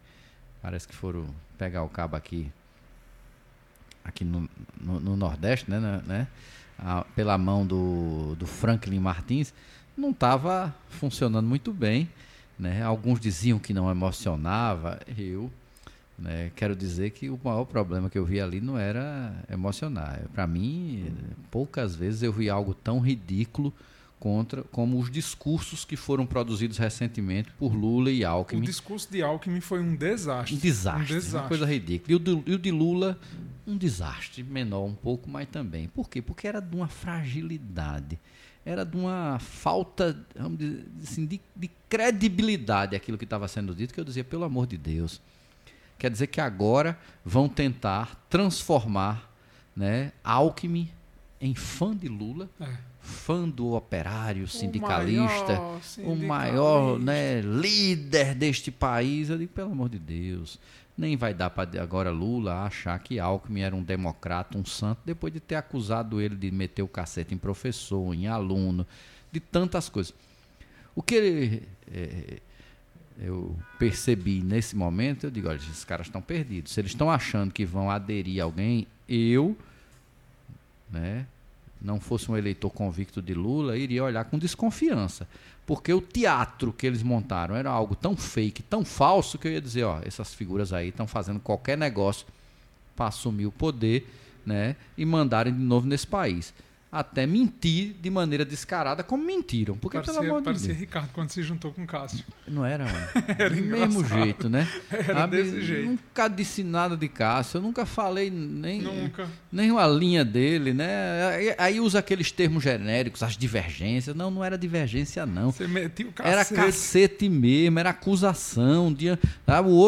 parece que foram pegar o cabo aqui aqui no, no, no Nordeste, né, né a, pela mão do, do Franklin Martins, não estava funcionando muito bem. Né? Alguns diziam que não emocionava, eu né, quero dizer que o maior problema que eu vi ali não era emocionar. Para mim, poucas vezes eu vi algo tão ridículo contra como os discursos que foram produzidos recentemente por Lula e Alckmin. O discurso de Alckmin foi um desastre. Um desastre, um desastre. uma coisa ridícula. E o, de, e o de Lula, um desastre menor um pouco, mas também. Por quê? Porque era de uma fragilidade era de uma falta vamos dizer, assim, de, de credibilidade aquilo que estava sendo dito, que eu dizia, pelo amor de Deus. Quer dizer que agora vão tentar transformar né, Alckmin em fã de Lula, é. fã do operário sindicalista, o maior, sindicalista. O maior né, líder deste país. Eu digo, pelo amor de Deus. Nem vai dar para agora Lula achar que Alckmin era um democrata, um santo, depois de ter acusado ele de meter o cacete em professor, em aluno, de tantas coisas. O que ele, é, eu percebi nesse momento, eu digo, olha, esses caras estão perdidos. Se eles estão achando que vão aderir a alguém, eu, né, não fosse um eleitor convicto de Lula, iria olhar com desconfiança. Porque o teatro que eles montaram era algo tão fake, tão falso, que eu ia dizer, ó, essas figuras aí estão fazendo qualquer negócio para assumir o poder, né, e mandarem de novo nesse país até mentir de maneira descarada, como mentiram. Porque, parecia, pelo amor parecia de Deus. Ricardo quando se juntou com Cássio. Não era, mano. era Do mesmo jeito, né? Era desse jeito. Nunca disse nada de Cássio, eu nunca falei nem, nunca. nem uma linha dele, né? Aí usa aqueles termos genéricos, as divergências. Não, não era divergência, não. Você metiu cacete. Era cacete mesmo, era acusação. De,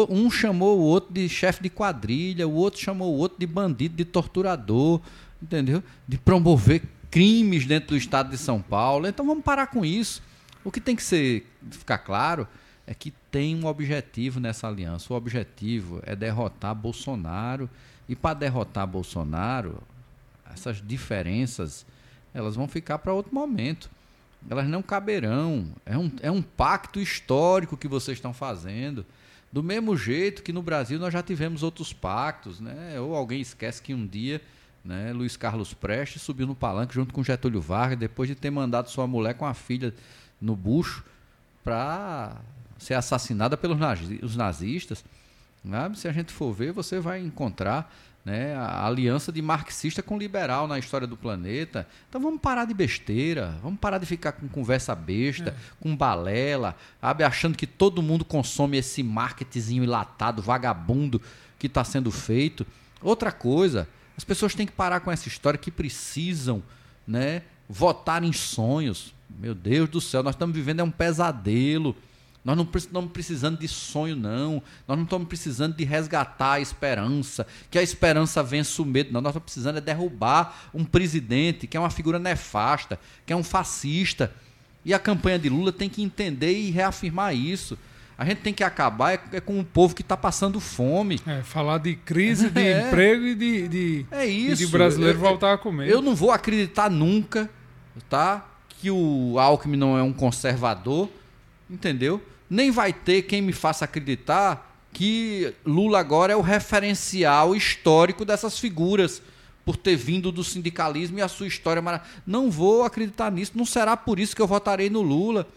um chamou o outro de chefe de quadrilha, o outro chamou o outro de bandido, de torturador entendeu? De promover crimes dentro do estado de São Paulo. Então vamos parar com isso. O que tem que ser, ficar claro é que tem um objetivo nessa aliança. O objetivo é derrotar Bolsonaro. E para derrotar Bolsonaro, essas diferenças elas vão ficar para outro momento. Elas não caberão. É um, é um pacto histórico que vocês estão fazendo. Do mesmo jeito que no Brasil nós já tivemos outros pactos, né? Ou alguém esquece que um dia né? Luiz Carlos Prestes subiu no palanque junto com Getúlio Vargas, depois de ter mandado sua mulher com a filha no bucho para ser assassinada pelos nazistas. Né? Se a gente for ver, você vai encontrar né, a aliança de marxista com liberal na história do planeta. Então vamos parar de besteira, vamos parar de ficar com conversa besta, é. com balela, sabe, achando que todo mundo consome esse marketingzinho enlatado, vagabundo que está sendo feito. Outra coisa, as pessoas têm que parar com essa história que precisam, né, votar em sonhos. Meu Deus do céu, nós estamos vivendo é um pesadelo. Nós não estamos precisando de sonho, não. Nós não estamos precisando de resgatar a esperança, que a esperança vença o medo. Não, nós estamos precisando é derrubar um presidente que é uma figura nefasta, que é um fascista. E a campanha de Lula tem que entender e reafirmar isso. A gente tem que acabar é, é com o povo que está passando fome. É, falar de crise de é. emprego e de, de, é isso. E de brasileiro eu, voltar a comer. Eu não vou acreditar nunca, tá? Que o Alckmin não é um conservador, entendeu? Nem vai ter quem me faça acreditar que Lula agora é o referencial histórico dessas figuras por ter vindo do sindicalismo e a sua história Não vou acreditar nisso, não será por isso que eu votarei no Lula,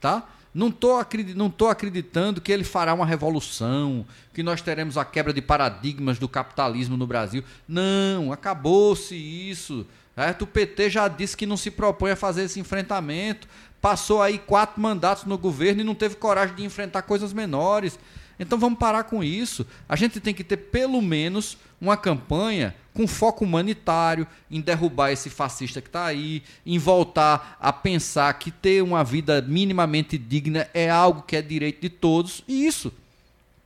tá? Não estou acreditando que ele fará uma revolução, que nós teremos a quebra de paradigmas do capitalismo no Brasil. Não, acabou-se isso. Certo? O PT já disse que não se propõe a fazer esse enfrentamento. Passou aí quatro mandatos no governo e não teve coragem de enfrentar coisas menores. Então vamos parar com isso. A gente tem que ter pelo menos uma campanha com foco humanitário, em derrubar esse fascista que está aí, em voltar a pensar que ter uma vida minimamente digna é algo que é direito de todos. E isso.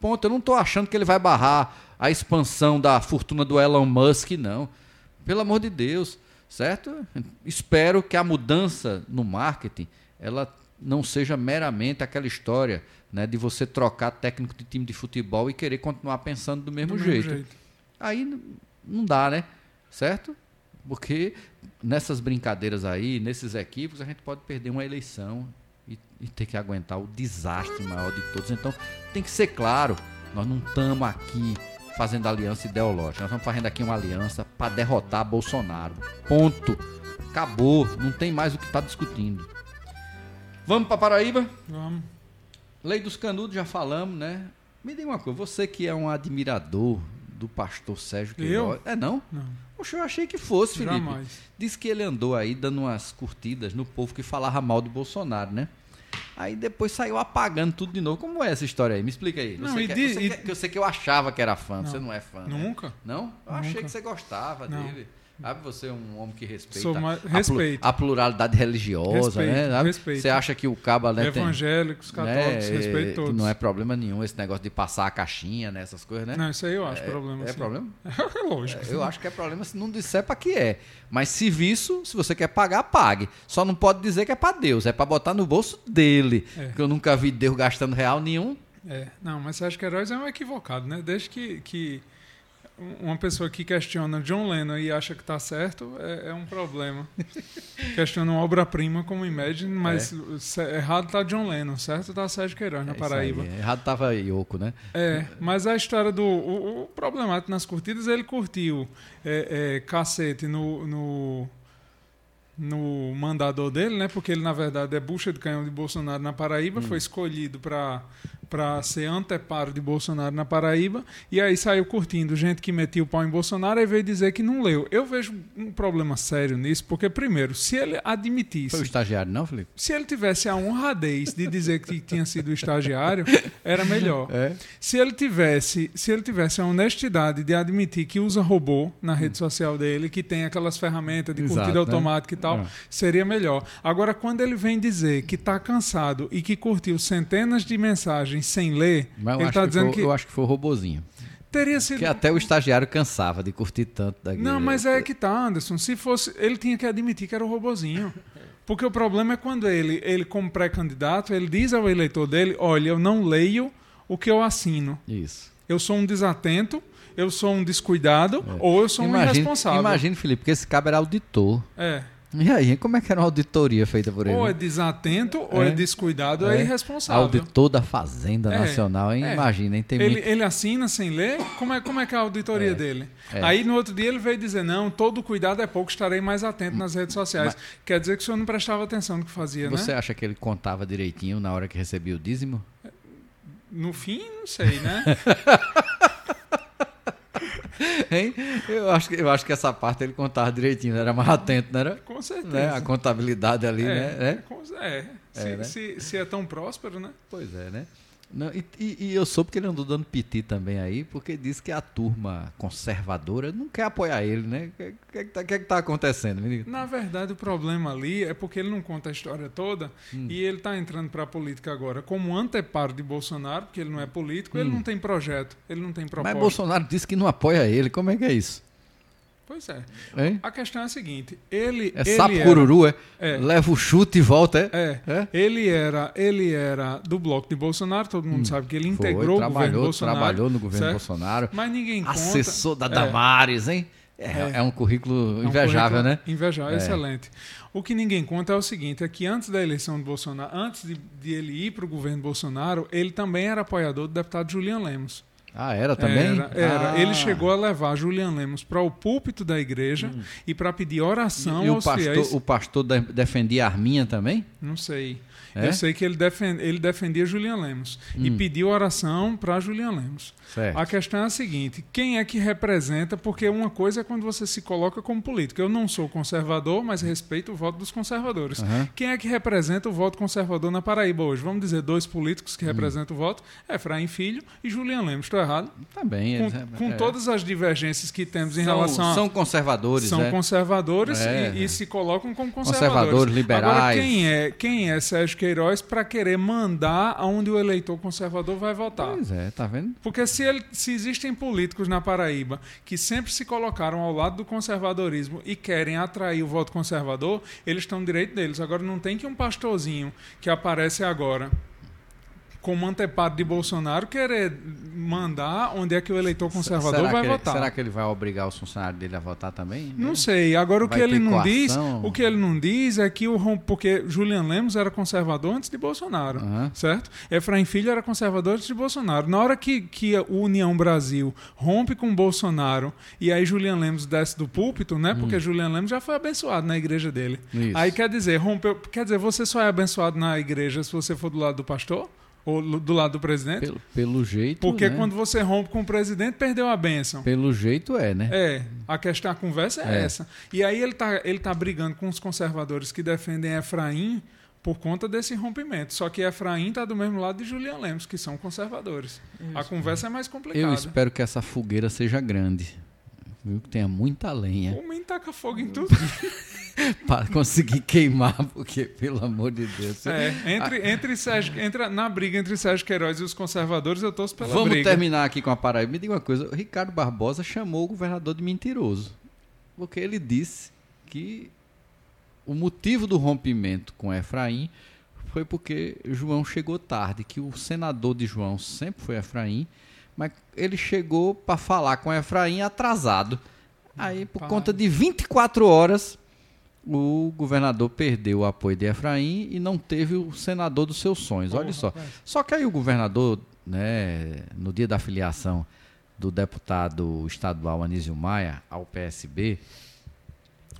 Ponto. Eu não estou achando que ele vai barrar a expansão da fortuna do Elon Musk, não. Pelo amor de Deus, certo? Espero que a mudança no marketing ela não seja meramente aquela história né, de você trocar técnico de time de futebol e querer continuar pensando do mesmo, Do jeito. mesmo jeito. Aí não dá, né? Certo? Porque nessas brincadeiras aí, nesses equívocos, a gente pode perder uma eleição e, e ter que aguentar o desastre maior de todos. Então, tem que ser claro, nós não estamos aqui fazendo aliança ideológica, nós estamos fazendo aqui uma aliança para derrotar Bolsonaro. Ponto. Acabou, não tem mais o que estar discutindo. Vamos para Paraíba? Vamos. Lei dos Canudos, já falamos, né? Me diga uma coisa, você que é um admirador do pastor Sérgio Queiroz. É não? Não, Poxa, eu achei que fosse, Felipe. jamais. Diz que ele andou aí dando umas curtidas no povo que falava mal do Bolsonaro, né? Aí depois saiu apagando tudo de novo. Como é essa história aí? Me explica aí. Não, Você e que- di- você e- que- que eu sei que eu achava que era fã, Não. você não é fã. né? Nunca. Não? Eu achei Nunca. que você gostava Não. dele. Sabe, você é um homem que respeita Sou mais- a respeito. A, pluralidade religiosa, Respeito, né? Respeito. Você acha que o caba né, tem- Evangélicos, católicos, né, respeito que todos. Não é problema nenhum esse negócio de passar a caixinha, né? Essas coisas, né? Não, isso aí eu acho é, problema. É sim. problema? É lógico. Eu acho que é problema se não disser para que é. Mas serviço, se você quer pagar, pague. Só não pode dizer que é para Deus, é para botar no bolso dele. É. Que eu nunca vi Deus gastando real nenhum. É, não, mas Sérgio Queiroz é um equivocado, né? Desde que, que uma pessoa que questiona John Lennon e acha que está certo, é, é um problema. questiona uma obra-prima como Imagine, mas ce- errado está John Lennon, certo está Sérgio Queiroz na É Paraíba. aí. Errado tava Yoko, né? É, mas a história do. O, o problemático nas curtidas, ele curtiu é, é, cacete no, no, no mandador dele, né? Porque ele, na verdade, é bucha de canhão de Bolsonaro na Paraíba, foi escolhido para para ser anteparo de Bolsonaro na Paraíba, e aí saiu curtindo gente que metia o pau em Bolsonaro e veio dizer que não leu. Eu vejo um problema sério nisso, porque, primeiro, se ele admitisse Foi o estagiário, não, Felipe? se ele tivesse a honradez de dizer que tinha sido estagiário, era melhor. É. Se ele tivesse, se ele tivesse a honestidade de admitir que usa robô na rede social dele, que tem aquelas ferramentas de Exato, curtida né? automática e tal, É. seria melhor. Agora, quando ele vem dizer que está cansado e que curtiu centenas de mensagens sem ler, Mas eu, ele acho está que dizendo foi, que eu acho que foi o robozinho. teria sido Que até o estagiário cansava de curtir tanto daquele. Não, mas é que tá, Anderson. Se fosse. Ele tinha que admitir que era o robozinho. Porque o problema é quando ele, ele como pré-candidato, ele diz ao eleitor dele: olha, eu não leio o que eu assino. Isso. Eu sou um desatento, eu sou um descuidado, ou eu sou um Imagine, irresponsável. imagine, Felipe, porque esse cara era auditor. É. E aí, como é que era uma auditoria feita por ele? Ou é desatento, ou é, É. descuidado, ou é É. irresponsável. Auditor da Fazenda É, Nacional, hein? é. Imagina, hein? Tem Ele, muito... ele assina sem ler? Como é, como é que é a auditoria dele? é. Aí no outro dia ele veio dizer: não, todo cuidado é pouco, estarei mais atento nas redes sociais. Quer dizer que o senhor não prestava atenção no que fazia, Você né? acha que ele contava direitinho na hora que recebia o dízimo? No fim, não sei, né? Hein? Eu acho, que, eu acho que essa parte ele contava direitinho, era mais atento, não era? Com certeza. Né? A contabilidade ali, né? é, né? com- é. Se, É, né? se, se é tão próspero, né? Pois é, né? Não, e, e- eu soube que ele andou dando piti também aí, porque disse que a turma conservadora não quer apoiar ele, né? O que, que, que, tá- que que tá acontecendo, menino? Na verdade, o problema ali é porque ele não conta a história toda Hum. e ele está entrando para a política agora como anteparo de Bolsonaro, porque ele não é político, Hum. ele não tem projeto, ele não tem proposta. Mas Bolsonaro disse que não apoia ele, como é que é isso? Pois é. Hein? A questão é a seguinte: ele. É ele sapo era- cururu, é? É. Leva o chute e volta, é? É, É? ele era, ele era do bloco de Bolsonaro, todo mundo sabe que ele Hum. Foi, integrou o governo trabalhou, Bolsonaro. trabalhou no governo certo? Bolsonaro. Mas ninguém conta. Assessor da É. Damares, hein? É, É. é um currículo É um invejável, currículo né? Invejável, É. excelente. O que ninguém conta é o seguinte: é que antes da eleição de Bolsonaro, antes de, de ele ir para o governo Bolsonaro, ele também era apoiador do deputado Julian Lemos. Ah, era também? Era, era. Ah. Ele chegou a levar Julian Lemos para o púlpito da igreja e para pedir oração Hum. E o aos pastor, fiéis. o pastor de- defendia a arminha também? Não sei. É? Eu sei que ele, defen- ele defendia Julian Lemos e Hum. pediu oração para Julian Lemos. Certo. A questão é a seguinte: quem é que representa? Porque uma coisa é quando você se coloca como político. Eu não sou conservador, mas respeito o voto dos conservadores. Aham. Quem é que representa o voto conservador na Paraíba hoje? Vamos dizer dois políticos Hum. que representam o voto: Efraim Filho e Julian Lemos. Tu errado. Também. Com, eles- é- com é. todas as divergências que temos em são, relação a. são conservadores, são é. conservadores É. e, e se colocam como conservadores. Conservadores, liberais. Agora, quem é, quem é Sérgio Queiroz para querer mandar aonde o eleitor conservador vai votar? Pois é, tá vendo? Porque se, ele- se existem políticos na Paraíba que sempre se colocaram ao lado do conservadorismo e querem atrair o voto conservador, eles estão no direito deles. Agora, não tem que um pastorzinho que aparece agora como anteparo de Bolsonaro querer mandar onde é que o eleitor conservador será vai que, votar. Será que ele vai obrigar os funcionários dele a votar também? Não sei. Agora o Vai que ele não diz, o que ele não diz é que o porque Julian Lemos era conservador antes de Bolsonaro, Aham. certo? Efraim Filho era conservador antes de Bolsonaro. Na hora que, que a União Brasil rompe com Bolsonaro e aí Julian Lemos desce do púlpito, né? Porque Julian Lemos já foi abençoado na igreja dele. Hum. Isso. Aí quer dizer, rompeu, quer dizer, você só é abençoado na igreja se você for do lado do pastor ou do lado do presidente? Pelo, pelo jeito. Porque né? quando você rompe com o presidente, perdeu a bênção. Pelo jeito é, né? É, a questão, a conversa é, É. essa. E aí ele tá, ele tá brigando com os conservadores que defendem Efraim por conta desse rompimento. Só que Efraim tá do mesmo lado de Julian Lemos, que são conservadores. A conversa é mais complicada. Eu espero que essa fogueira seja grande. Viu? Que tenha muita lenha O menino taca fogo em tudo. para conseguir queimar, porque, pelo amor de Deus. É, entre, entre Sérgio, entre, na briga entre Sérgio Queiroz e os conservadores, eu torço pela Vamos briga. terminar aqui com a Paraíba. Me diga uma coisa: o Ricardo Barbosa chamou o governador de mentiroso. Porque ele disse que o motivo do rompimento com Efraim foi porque João chegou tarde, que o senador de João sempre foi Efraim, mas ele chegou para falar com Efraim atrasado. Aí, por Rapaz. conta de 24 horas, o governador perdeu o apoio de Efraim e não teve o senador dos seus sonhos. Olha só. rapaz. Só que aí o governador, né, no dia da filiação do deputado estadual Anísio Maia ao PSB,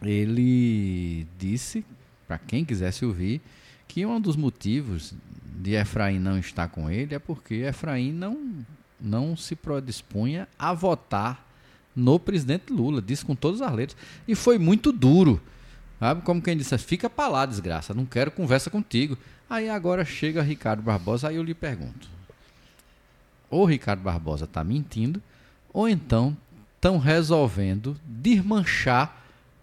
ele disse, para quem quisesse ouvir, que um dos motivos de Efraim não estar com ele é porque Efraim não, não se predispunha a votar no presidente Lula, disse com todas as letras. E foi muito duro. Sabe? Como quem disse, fica pra lá, desgraça, não quero conversa contigo. Aí agora chega Ricardo Barbosa, aí eu lhe pergunto. Ou Ricardo Barbosa está mentindo, ou então estão resolvendo desmanchar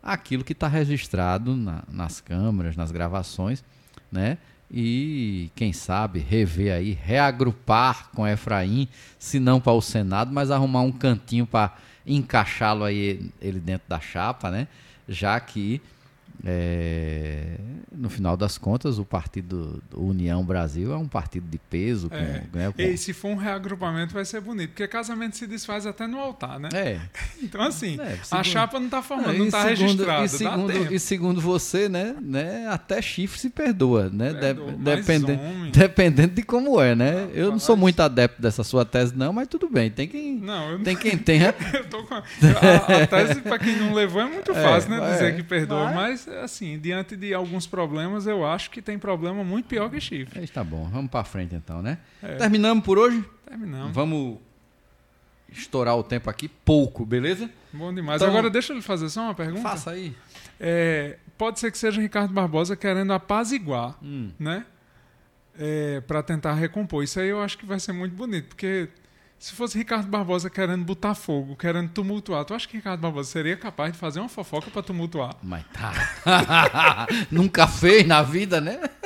aquilo que está registrado na- nas câmeras, nas gravações, né? E quem sabe rever aí, reagrupar com Efraim, se não para o Senado, mas arrumar um cantinho para encaixá-lo aí ele dentro da chapa, né? Já que é, no final das contas o partido do União Brasil é um partido de peso, com, É. né, com- E se for um reagrupamento vai ser bonito, porque casamento se desfaz até no altar, né? é, Então assim, É, a segundo- chapa não tá formando, Não, não, e tá segundo- registrado, E segundo, e segundo você, né, né, até chifre se perdoa, né? Perdoa, de- dependendo, homem. dependendo de como é, né? eu não sou muito adepto dessa sua tese, não, mas tudo bem. Tem quem, Não, eu tem, quem tenha. Eu tô com a, a, a tese, para quem não levou, é muito É, fácil, né? é. Dizer que perdoa. Mas- Mas, assim, diante de alguns problemas, eu acho que tem problema muito pior que chifre. Está bom, vamos para frente então, né? É. Terminamos por hoje. Terminamos. Vamos estourar o tempo aqui, pouco, beleza? Bom demais. Então- Agora, deixa eu lhe fazer só uma pergunta. Faça aí. É, pode ser que seja Ricardo Barbosa querendo apaziguar, Hum. né? É, para tentar recompor. Isso aí eu acho que vai ser muito bonito, porque se fosse Ricardo Barbosa querendo botar fogo, querendo tumultuar, tu acha que Ricardo Barbosa seria capaz de fazer uma fofoca para tumultuar? Mas tá. Nunca fez na vida, né?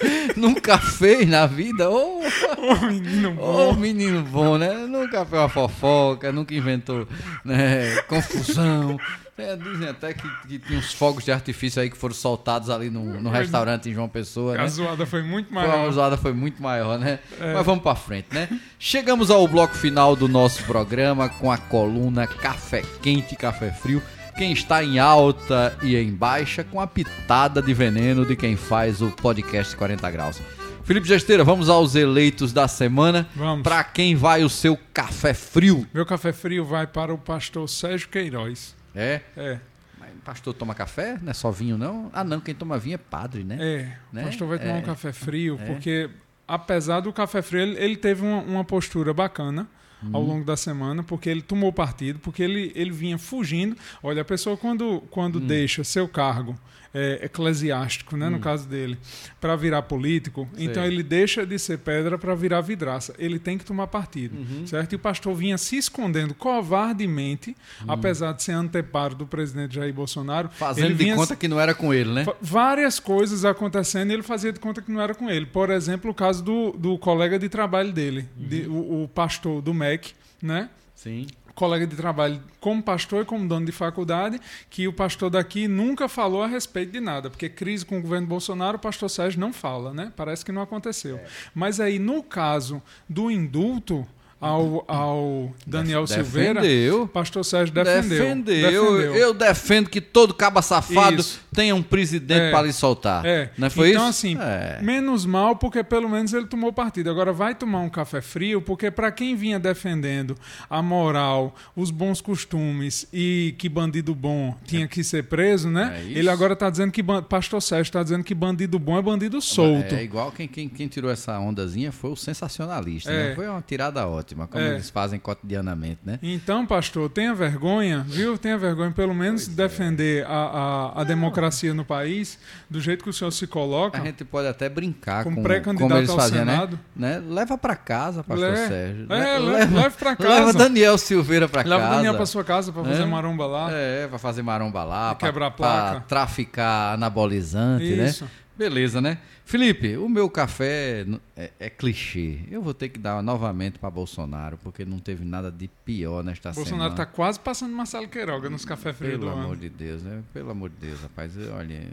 Nunca fez na vida. Ô, Ô, menino Ô, bom. menino bom, né? Nunca fez uma fofoca, nunca inventou né, confusão. É, dizem até que, que tinha uns fogos de artifício aí que foram soltados ali no, no restaurante em João Pessoa, A né? zoada foi muito maior. zoada foi muito maior, né? É. Mas vamos pra frente, né? Chegamos ao bloco final do nosso programa com a coluna Café Quente, Café Frio. Quem está em alta e em baixa, com a pitada de veneno de quem faz o podcast 40 Graus. Felipe Gesteira, vamos aos eleitos da semana. Vamos. Pra quem vai o seu café frio? Meu café frio vai para o pastor Sérgio Queiroz. É? É, Mas pastor toma café? Não é só vinho, não? Ah, não, quem toma vinho é padre, né? é. Né? O pastor vai tomar É. um café frio, É. porque apesar do café frio, ele, ele teve uma, uma postura bacana ao longo da semana, porque ele tomou partido, porque ele, ele vinha fugindo. Olha, a pessoa quando, quando deixa seu cargo é, eclesiástico, né, no caso dele, para virar político, então ele deixa de ser pedra para virar vidraça. Ele tem que tomar partido, certo? E o pastor vinha se escondendo covardemente, apesar de ser anteparo do presidente Jair Bolsonaro. Fazendo de conta que não era com ele, né? Várias coisas acontecendo e ele fazia de conta que não era com ele. Por exemplo, o caso do, do colega de trabalho dele, de- o, o pastor do MEC, né? Sim. Colega de trabalho como pastor e como dono de faculdade, que o pastor daqui nunca falou a respeito de nada, porque crise com o governo Bolsonaro, o pastor Sérgio não fala, né? Parece que não aconteceu. Mas aí, no caso do indulto ao, ao Daniel Def- Silveira, defendeu. o pastor Sérgio defendeu. Defendeu. Eu, eu defendo que todo caba safado Isso. tenha um presidente É. para lhe soltar. É. Não foi então, isso? assim, É. menos mal, porque pelo menos ele tomou partido. Agora vai tomar um café frio, porque para quem vinha defendendo a moral, os bons costumes e que bandido bom tinha que ser preso, né? É ele agora está dizendo que Pastor Sérgio está dizendo que bandido bom é bandido solto. É igual quem, quem, quem tirou essa ondazinha foi o sensacionalista, É. né? Foi uma tirada ótima, como É. eles fazem cotidianamente, né? Então, pastor, tenha vergonha, viu? Tenha vergonha, pelo menos, de é. defender a, a, a democracia no país do jeito que o senhor se coloca. A gente pode até brincar Como com pré-candidato como eles ao faziam, Senado. né? né? Leva para casa, pastor Le- Sérgio. É, Le- leve, leve pra casa. Leva Daniel Silveira para casa. Leva Daniel pra sua casa pra fazer É. maromba lá. É, pra fazer maromba lá, pra, quebrar placa. traficar anabolizante, Isso. né? Beleza, né? Felipe, o meu café é, é clichê. Eu vou ter que dar novamente para Bolsonaro, porque não teve nada de pior nesta Bolsonaro semana. tá quase passando Marcelo Queiroga nos café frios do Pelo ano. amor de Deus, né? Pelo amor de Deus, rapaz. Olha,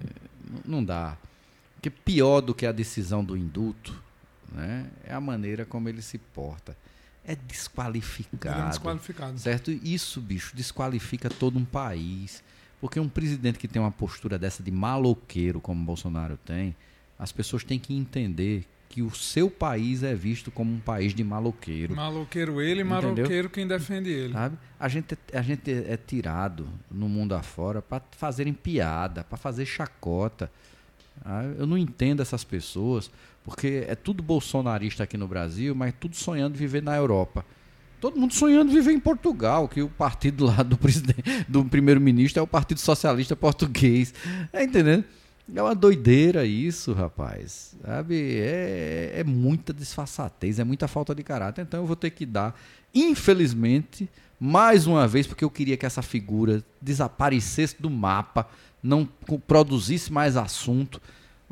não dá. Porque pior do que a decisão do indulto, né? É a maneira como ele se porta. É Ele é desqualificado. desqualificado. Certo? Isso, bicho, desqualifica todo um país. Porque um presidente que tem uma postura dessa de maloqueiro, como o Bolsonaro tem, as pessoas têm que entender que o seu país é visto como um país de maloqueiro. Maloqueiro ele, Entendeu? maloqueiro quem defende ele. Sabe? A gente, é- a gente é tirado no mundo afora para fazerem piada, para fazer chacota. Ah, Eu não entendo essas pessoas, porque é tudo bolsonarista aqui no Brasil, mas tudo sonhando viver na Europa. Todo mundo sonhando viver em Portugal, que o partido lá do do primeiro-ministro é o Partido Socialista Português. É entendendo? É uma doideira isso, rapaz. Sabe? É, é muita disfarçatez, é muita falta de caráter. Então eu vou ter que dar, infelizmente, mais uma vez, porque eu queria que essa figura desaparecesse do mapa, não produzisse mais assunto,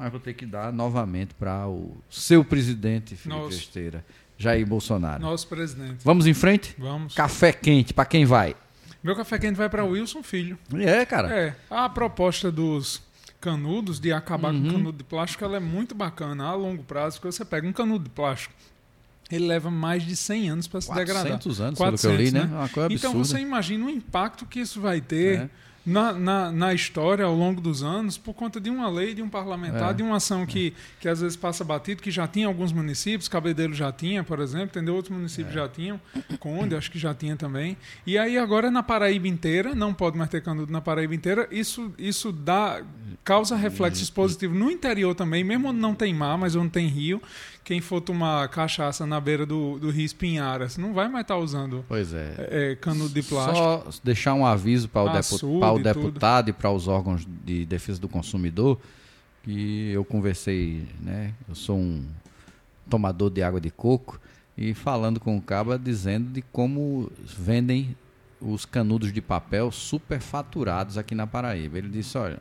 mas vou ter que dar novamente para o seu presidente, Felipe Nosso. Esteira, Jair Bolsonaro. Nosso presidente. Vamos em frente? Vamos. Café quente, para quem vai? Meu café quente vai para Wilson Filho. É, cara. É, a proposta dos canudos de acabar Uhum. com canudo de plástico ela é muito bacana a longo prazo, porque você pega um canudo de plástico, ele leva mais de 100 anos para se degradar. 400 anos, pelo que eu li, né? né? Coisa Então você imagina o impacto que isso vai ter É. na, na, na história ao longo dos anos por conta de uma lei, de um parlamentar, É. de uma ação que, que às vezes passa batido, que já tinha alguns municípios, Cabedelo já tinha, por exemplo, entendeu? Outros municípios É. já tinham, Conde acho que já tinha também. E aí agora na Paraíba inteira, não pode mais ter canudo na Paraíba inteira, isso, isso dá causa reflexos positivos no interior também, mesmo onde não tem mar, mas onde tem rio. Quem for tomar cachaça na beira do, do rio Espinharas não vai mais estar usando Pois é. é, canudo de plástico. Só deixar um aviso para o, depu- para o deputado e para os órgãos de defesa do consumidor que eu conversei, né? Eu sou um tomador de água de coco e falando com o caba dizendo de como vendem os canudos de papel superfaturados aqui na Paraíba. Ele disse, olha,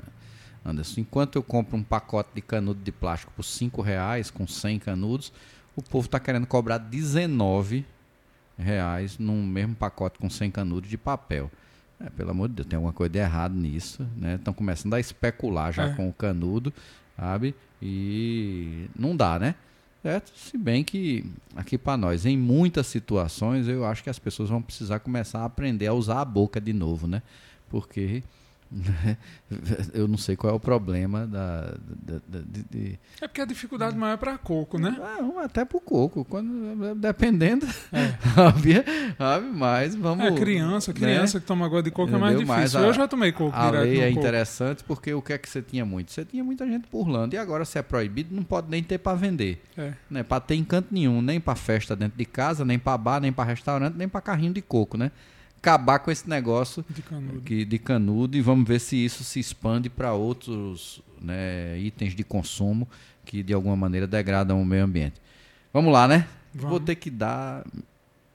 Anderson, enquanto eu compro um pacote de canudo de plástico por cinco reais com 100 canudos, o povo está querendo cobrar 19 reais num mesmo pacote com 100 canudos de papel. É, pelo amor de Deus, tem alguma coisa de errado nisso, né? Estão começando a especular já É. com o canudo, sabe? E não dá, né? Certo? Se bem que aqui para nós, em muitas situações, eu acho que as pessoas vão precisar começar a aprender a usar a boca de novo, né? Porque Eu não sei qual é o problema da, da, da de, de... É porque a dificuldade maior é para coco, né? Ah, até para o coco, quando, dependendo. É. mas vamos. É criança, criança né? que toma água de coco Entendeu? é mais difícil. A, eu já tomei coco a direto. lei é coco. interessante porque o que é que você tinha muito? Você tinha muita gente burlando. E agora, se é proibido, não pode nem ter para vender. É. Né? Para ter encanto nenhum, nem para festa dentro de casa, nem para bar, nem para restaurante, nem para carrinho de coco, né? Acabar com esse negócio de canudo. Que, de canudo e vamos ver se isso se expande para outros né, itens de consumo que de alguma maneira degradam o meio ambiente. Vamos lá, né? Vamos. Vou ter que dar.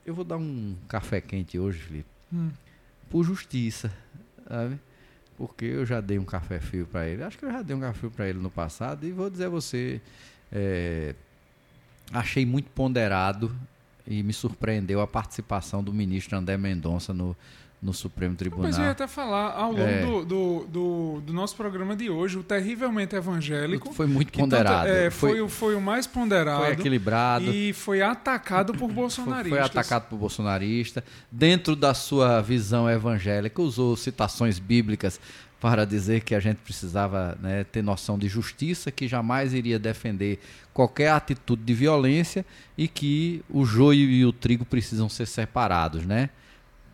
Eu vou dar um café quente hoje, Felipe. Hum. Por justiça, sabe? Porque eu já dei um café frio para ele. Acho que eu já dei um café frio para ele no passado. E vou dizer a você. É, achei muito ponderado e me surpreendeu a participação do ministro André Mendonça no, no Supremo Tribunal. Mas eu ia até falar, ao longo é. do, do, do, do, nosso programa de hoje, o terrivelmente evangélico. Foi muito ponderado. Tanto, é, foi, foi, foi, o mais ponderado. Foi equilibrado. E foi atacado por bolsonaristas. Foi, foi atacado por bolsonarista. Dentro da sua visão evangélica, usou citações bíblicas para dizer que a gente precisava né, ter noção de justiça, que jamais iria defender qualquer atitude de violência e que o joio e o trigo precisam ser separados, né?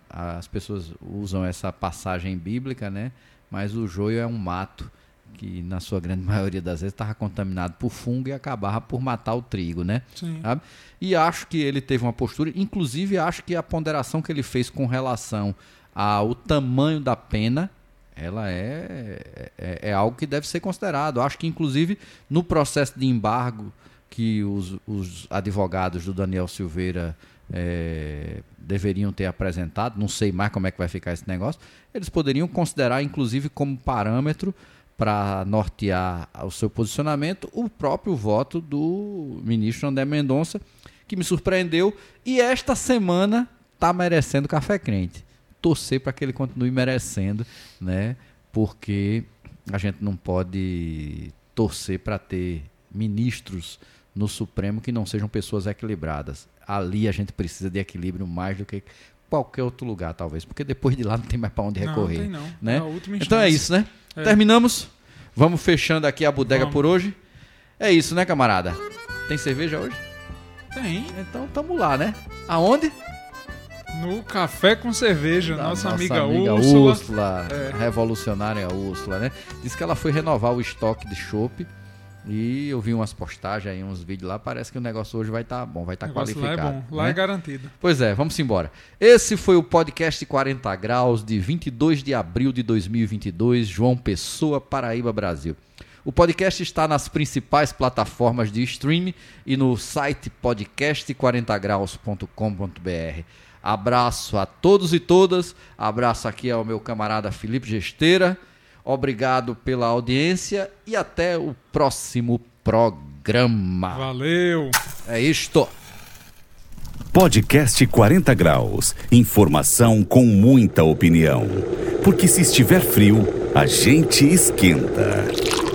As pessoas usam essa passagem bíblica, né? Mas o joio é um mato que na sua grande maioria das vezes estava contaminado por fungo e acabava por matar o trigo, né? Sim. Sabe? E acho que ele teve uma postura, inclusive acho que a ponderação que ele fez com relação ao tamanho da pena ela é, é, é, algo que deve ser considerado. Acho que, inclusive, no processo de embargo que os, os advogados do Daniel Silveira é, deveriam ter apresentado, não sei mais como é que vai ficar esse negócio, eles poderiam considerar, inclusive, como parâmetro para nortear o seu posicionamento o próprio voto do ministro André Mendonça, que me surpreendeu e esta semana está merecendo café crente torcer para que ele continue merecendo, né? Porque a gente não pode torcer para ter ministros no Supremo que não sejam pessoas equilibradas. Ali a gente precisa de equilíbrio mais do que qualquer outro lugar, talvez, porque depois de lá não tem mais para onde recorrer. Não, tem não. Né? É então é isso, né? É. Terminamos. Vamos fechando aqui a bodega Vamos. por hoje. É isso, né, camarada? Tem cerveja hoje? Tem. Então tamo lá, né? Aonde? No Café com Cerveja, nossa, nossa amiga, amiga Úrsula. Úrsula é. Revolucionária Úrsula, né? Diz que ela foi renovar o estoque de chopp. E eu vi umas postagens aí, uns vídeos lá. Parece que o negócio hoje vai estar tá bom, vai estar tá qualificado. Lá é bom, lá é né? garantido. Pois é, vamos embora. Esse foi o podcast 40 Graus de 22 de abril de 2022, João Pessoa, Paraíba, Brasil. O podcast está nas principais plataformas de streaming e no site podcast40graus.com.br. Abraço a todos e todas. Abraço aqui ao meu camarada Felipe Gesteira. Obrigado pela audiência e até o próximo programa. Valeu. É isto. Podcast 40 graus. Informação com muita opinião. Porque se estiver frio, a gente esquenta.